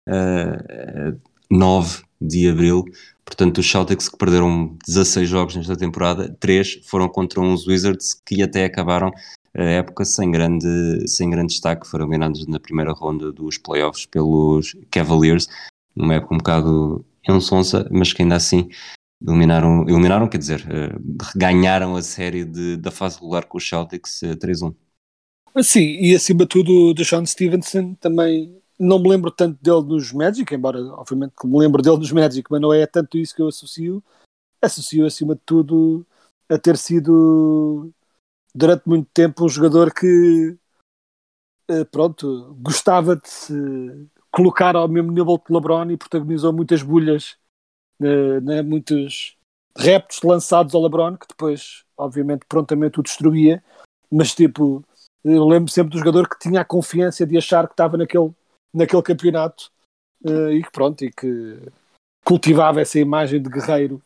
uh, 9 de abril, Portanto, os Celtics que perderam 16 jogos nesta temporada, 3 foram contra uns Wizards que até acabaram a época sem grande, sem grande destaque, foram eliminados na primeira ronda dos playoffs pelos Cavaliers, uma época um bocado ensonsa, mas que ainda assim eliminaram, eliminaram quer dizer, uh, ganharam a série de, da fase regular com os Celtics uh, eh, 3-1. Sim, e acima de tudo, o Sean Stevenson também não me lembro tanto dele nos Magic, embora obviamente me lembro dele nos Magic, mas não é tanto isso que eu associo. Associo acima de tudo a ter sido durante muito tempo um jogador que eh, pronto, gostava de se colocar ao mesmo nível que LeBron e protagonizou muitas bulhas, eh, né, muitos reptos lançados ao LeBron que depois obviamente prontamente o destruía, mas tipo eu lembro sempre do jogador que tinha a confiança de achar que estava naquele naquele campeonato uh, e que pronto, e que cultivava essa imagem de guerreiro.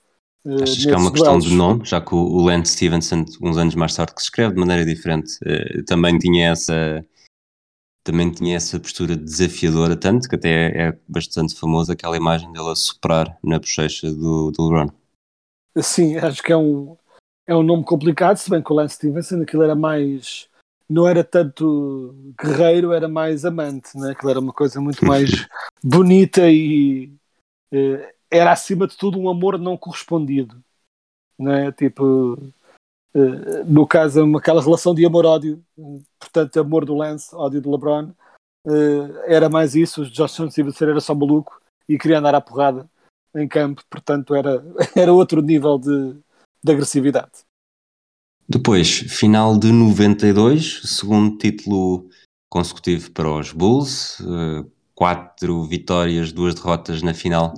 Uh, Achas que é uma questão de nome, já que o Lance Stevenson, uns anos mais tarde, que se escreve de maneira diferente, uh, também tinha essa também tinha essa postura desafiadora, tanto que até é, bastante famosa aquela imagem dele a soprar na bochecha do, do LeBron. Sim, acho que é um, é um nome complicado, se bem que o Lance Stevenson aquilo era mais não era tanto guerreiro, era mais amante, né? que era uma coisa muito mais bonita e eh, era acima de tudo um amor não correspondido, né? tipo no caso aquela relação de amor-ódio, portanto amor do Lance, ódio do LeBron, eh, era mais isso, o Josh Stevenson era só maluco e queria andar à porrada em campo, portanto era, era outro nível de, de agressividade. Depois, final de 92, segundo título consecutivo para os Bulls, uh, quatro vitórias, duas derrotas na final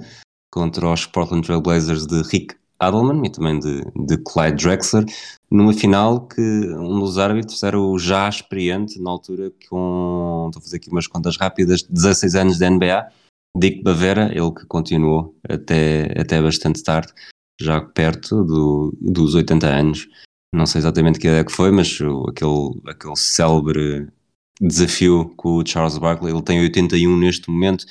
contra os Portland Trail Blazers de Rick Adelman e também de, de Clyde Drexler, numa final que um dos árbitros era o já experiente, na altura, com, estou a fazer aqui umas contas rápidas, 16 anos de NBA, Dick Bavera, ele que continuou até, até bastante tarde, já perto do, dos 80 anos. Não sei exatamente que é que foi, mas aquele, aquele célebre desafio com o Charles Barkley, ele tem 81 neste momento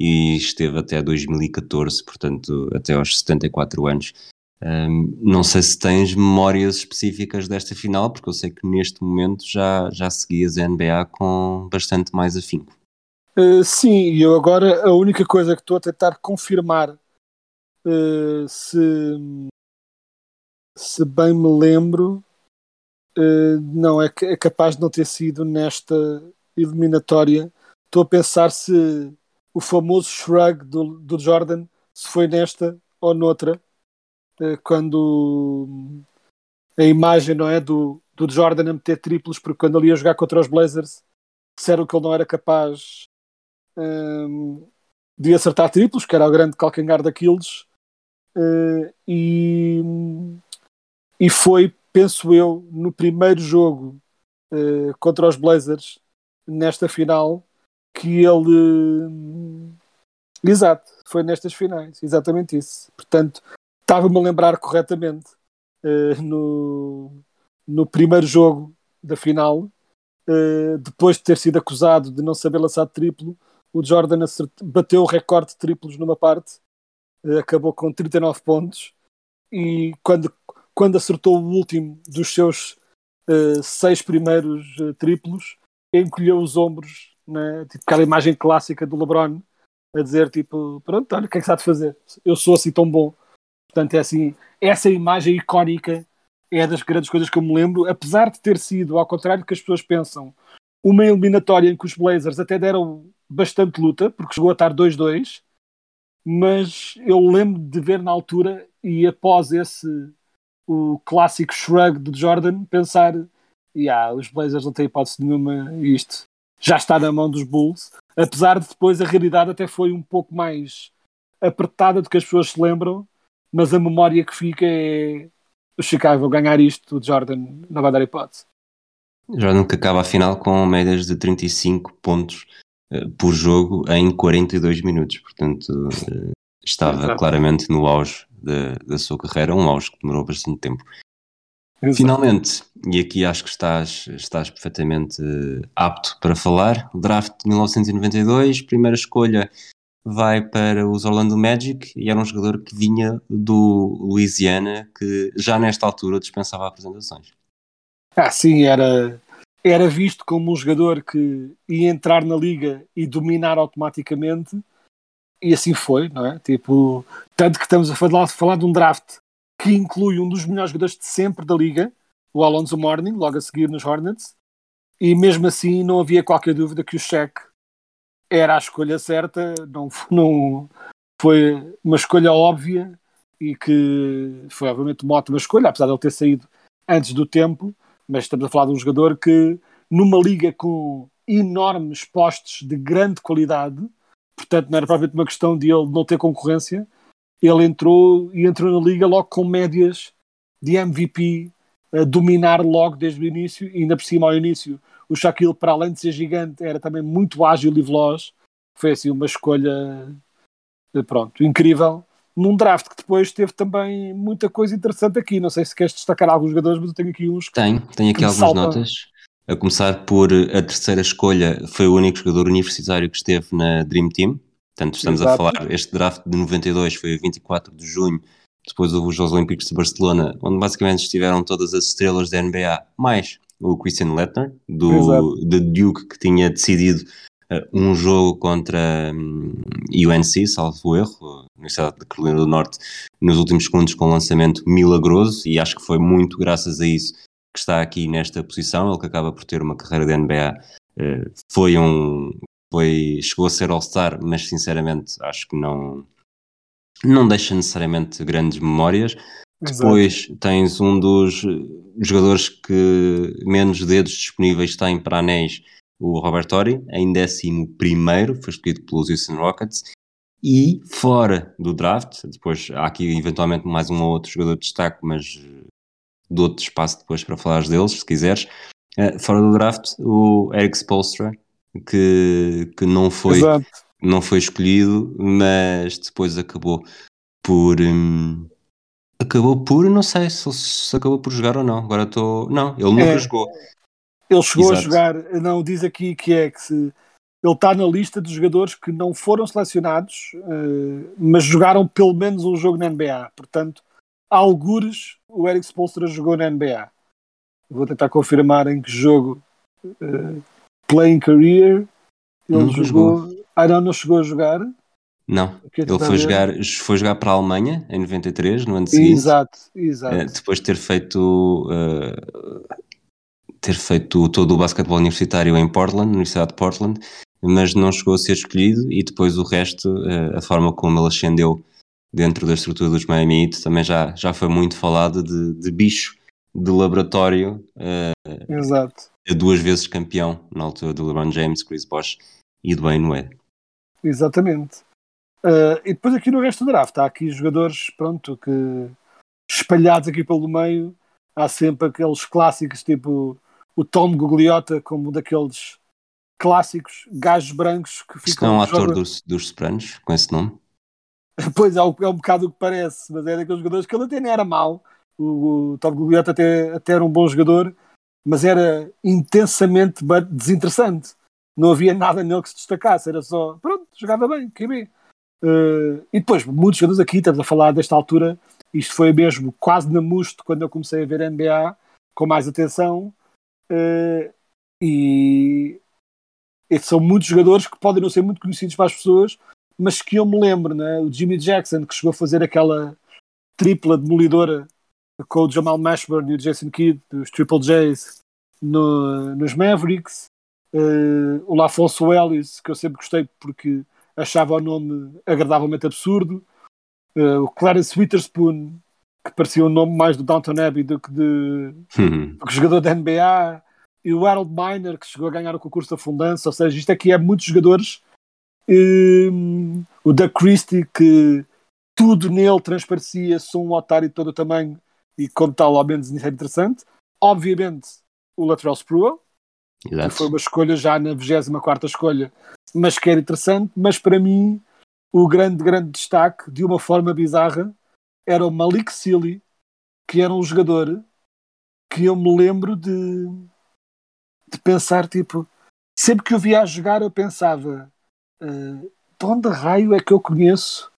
e esteve até 2014, portanto até aos 74 anos. Um, não sei se tens memórias específicas desta final, porque eu sei que neste momento já, já seguias a NBA com bastante mais afinco. Uh, sim, eu agora a única coisa que estou a tentar confirmar uh, se, se bem me lembro, uh, não, é, é capaz de não ter sido nesta eliminatória. Estou a pensar se o famoso shrug do, do Jordan, se foi nesta ou noutra, uh, quando a imagem não é do, do Jordan a meter triplos, porque quando ele ia jogar contra os Blazers, disseram que ele não era capaz um, ehm, de acertar triplos, que era o grande calcanhar daqueles. Uh, e e foi, penso eu, no primeiro jogo uh, contra os Blazers, nesta final, que ele. Uh, exato, foi nestas finais, exatamente isso. Portanto, estava-me a lembrar corretamente uh, no, no primeiro jogo da final, depois de ter sido acusado de não saber lançar triplo, o Jordan bateu o recorde de triplos numa parte, acabou com 39 pontos. E quando quando acertou o último dos seus uh, seis primeiros uh, triplos, encolheu os ombros, né? tipo aquela imagem clássica do LeBron, a dizer tipo, pronto, olha, o que é que sabe fazer? Eu sou assim tão bom. Portanto, é assim, essa imagem icónica é das grandes coisas que eu me lembro, apesar de ter sido, ao contrário do que as pessoas pensam, uma eliminatória em que os Blazers até deram bastante luta, porque chegou a estar 2-2, mas eu lembro de ver na altura e após esse o clássico shrug de Jordan, pensar yeah, os Blazers não têm hipótese nenhuma isto já está na mão dos Bulls, apesar de depois a realidade até foi um pouco mais apertada do que as pessoas se lembram, mas a memória que fica é o Chicago ganhar isto, o Jordan não vai dar hipótese. Jordan que acaba a final com médias de 35 pontos uh, por jogo em 42 minutos, portanto uh, estava Exato. claramente no auge da, da sua carreira, um auge que demorou bastante tempo. Exato. Finalmente, e aqui acho que estás, estás perfeitamente apto para falar, o draft de 1992, primeira escolha vai para os Orlando Magic e era um jogador que vinha do Louisiana que já nesta altura dispensava apresentações. Ah, sim, era, era visto como um jogador que ia entrar na liga e dominar automaticamente e assim foi, não é? Tipo, tanto que estamos a falar, falar de um draft que inclui um dos melhores jogadores de sempre da liga, o Alonso Morning, logo a seguir nos Hornets, e mesmo assim não havia qualquer dúvida que o Shaq era a escolha certa, não, não foi uma escolha óbvia e que foi obviamente uma ótima escolha, apesar de ele ter saído antes do tempo, mas estamos a falar de um jogador que numa liga com enormes postos de grande qualidade, portanto não era provavelmente uma questão de ele não ter concorrência, ele entrou e entrou na liga logo com médias de MVP a dominar logo desde o início, e ainda por cima ao início o Shaquille, para além de ser gigante, era também muito ágil e veloz. Foi assim uma escolha, eh, pronto, incrível. Num draft que depois teve também muita coisa interessante aqui. Não sei se queres destacar alguns jogadores, mas eu tenho aqui uns. Tenho, tenho aqui algumas saltam. notas. A começar por a terceira escolha, foi o único jogador universitário que esteve na Dream Team. Portanto, estamos Exato. a falar, este draft de 92 foi a 24 de junho, depois houve os Jogos Olímpicos de Barcelona, onde basicamente estiveram todas as estrelas da NBA, mais o Christian Lettner, do, de Duke, que tinha decidido uh, um jogo contra um, UNC, salvo erro, Universidade da Carolina do Norte, nos últimos segundos com um lançamento milagroso, e acho que foi muito graças a isso que está aqui nesta posição, ele que acaba por ter uma carreira de NBA, eh, foi um, foi, chegou a ser All-Star, mas sinceramente acho que não, não deixa necessariamente grandes memórias. Exato. Depois tens um dos jogadores que menos dedos disponíveis têm para anéis, o Robert Torrey, em 11 foi escolhido pelos Houston Rockets. E fora do draft, depois há aqui eventualmente mais um ou outro jogador de destaque, mas dou-te espaço depois para falares deles, se quiseres. Uh, fora do draft, o Eric Spolstra, que, que não, foi, não foi escolhido, mas depois acabou por. Hum, acabou por, não sei se, se acabou por jogar ou não. Agora estou. Não, ele nunca é, jogou. Ele chegou Exato. a jogar, não, diz aqui que é que se, ele está na lista de jogadores que não foram selecionados, uh, mas jogaram pelo menos um jogo na NBA. Portanto, há algures o Eric Spolstra jogou na NBA. Vou tentar confirmar em que jogo. Uh, playing career, ele Nunca jogou. jogou. Ah, não, não chegou a jogar. Não, ele foi jogar, foi jogar para a Alemanha em 93, no ano seguinte. Exato, exato. Uh, depois de ter feito, uh, ter feito todo o basquetebol universitário em Portland, Universidade de Portland, mas não chegou a ser escolhido e depois o resto, uh, a forma como ele ascendeu dentro da estrutura dos Miami Heat, também já, já foi muito falado de, de bicho de laboratório. Exato duas vezes campeão na altura do LeBron James, Chris Bosh e do Wayne Wade. Exatamente. Uh, e depois aqui no resto do draft há aqui jogadores pronto, que espalhados aqui pelo meio há sempre aqueles clássicos tipo o Tom Gugliotta como daqueles clássicos gajos brancos que ficam... Isto não é um ator dos, dos Sopranos com esse nome? Pois é, é um bocado o que parece, mas é daqueles jogadores que ele até nem era mau. O, o Tom Gugliotta até, até era um bom jogador, mas era intensamente desinteressante. Não havia nada nele que se destacasse, era só, pronto, jogava bem, QB. Uh, e depois, muitos jogadores aqui, estamos a falar desta altura, isto foi mesmo quase na musto quando eu comecei a ver NBA com mais atenção. Uh, e, e são muitos jogadores que podem não ser muito conhecidos para as pessoas, mas que eu me lembro, né? o Jimmy Jackson, que chegou a fazer aquela tripla demolidora com o Jamal Mashburn e o Jason Kidd, dos Triple J's, no, nos Mavericks. Uh, o Lafonso Ellis, que eu sempre gostei porque achava o nome agradavelmente absurdo. Uh, o Clarence Witherspoon, que parecia um nome mais do Downton Abbey do que de Hum. do que jogador da NBA. E o Harold Miner, que chegou a ganhar o concurso da Fundança. Ou seja, isto aqui é muitos jogadores. Um, o Doug Christie, que tudo nele transparecia, sou um otário de todo o tamanho e como tal, ao menos isso é interessante. Obviamente, o Lateral Sprewell, que foi uma escolha já na 24 escolha, mas que era interessante. Mas para mim, o grande, grande destaque, de uma forma bizarra, era o Malik Sealy, que era um jogador que eu me lembro de, de pensar, tipo, sempre que eu via a jogar, eu pensava, eh, de onde raio é que eu conheço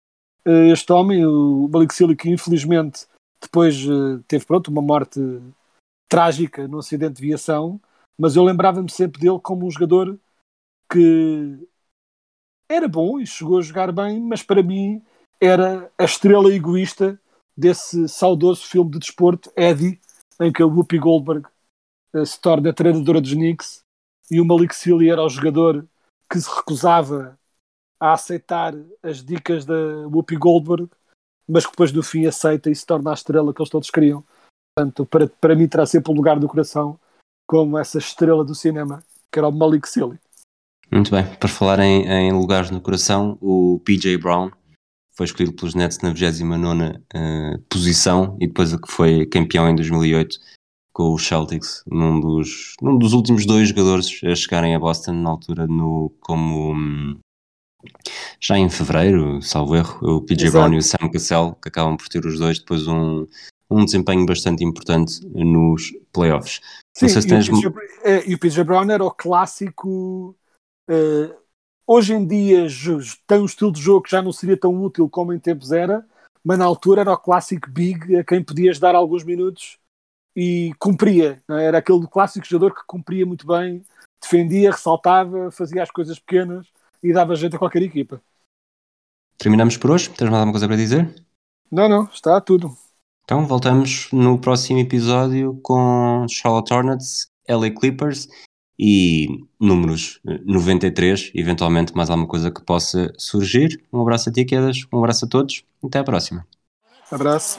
eh, este homem, o Malik Sealy, que infelizmente depois eh, teve, pronto, uma morte trágica num acidente de viação, mas eu lembrava-me sempre dele como um jogador que era bom e chegou a jogar bem, mas para mim era a estrela egoísta desse saudoso filme de desporto, Eddie, em que a Whoopi Goldberg eh, se torna treinadora dos Knicks e o Malik Sealy era o jogador que se recusava a aceitar as dicas da Whoopi Goldberg, mas que depois no fim aceita e se torna a estrela que eles todos queriam. Portanto, para, para mim terá sempre o lugar do coração como essa estrela do cinema, que era o Malik Sealy. Muito bem. Para falar em, em lugares no coração, o PJ Brown foi escolhido pelos Nets na 29 eh, posição e depois que foi campeão em 2008 com os Celtics, num dos, num dos últimos dois jogadores a chegarem a Boston na altura no, como hum, já em fevereiro, salvo erro, o PJ Exato. Brown e o Sam Cassell, que acabam por ter os dois depois um, um desempenho bastante importante nos playoffs. Sim, Não sei se e, o tens- PJ, eh, e o PJ Brown era o clássico. eh, hoje em dia tem um estilo de jogo que já não seria tão útil como em tempos era, mas na altura era o clássico big a quem podias dar alguns minutos e cumpria. é? Era aquele clássico jogador que cumpria muito bem, defendia, ressaltava, fazia as coisas pequenas e dava jeito a qualquer equipa. Terminamos por hoje. Tens mais alguma coisa para dizer? Não, não, está tudo. Então voltamos no próximo episódio com Charlotte Hornets, LA Clippers e números eh, 93, eventualmente mais alguma coisa que possa surgir. Um abraço a ti, Quedas, um abraço a todos, até à próxima. Abraço.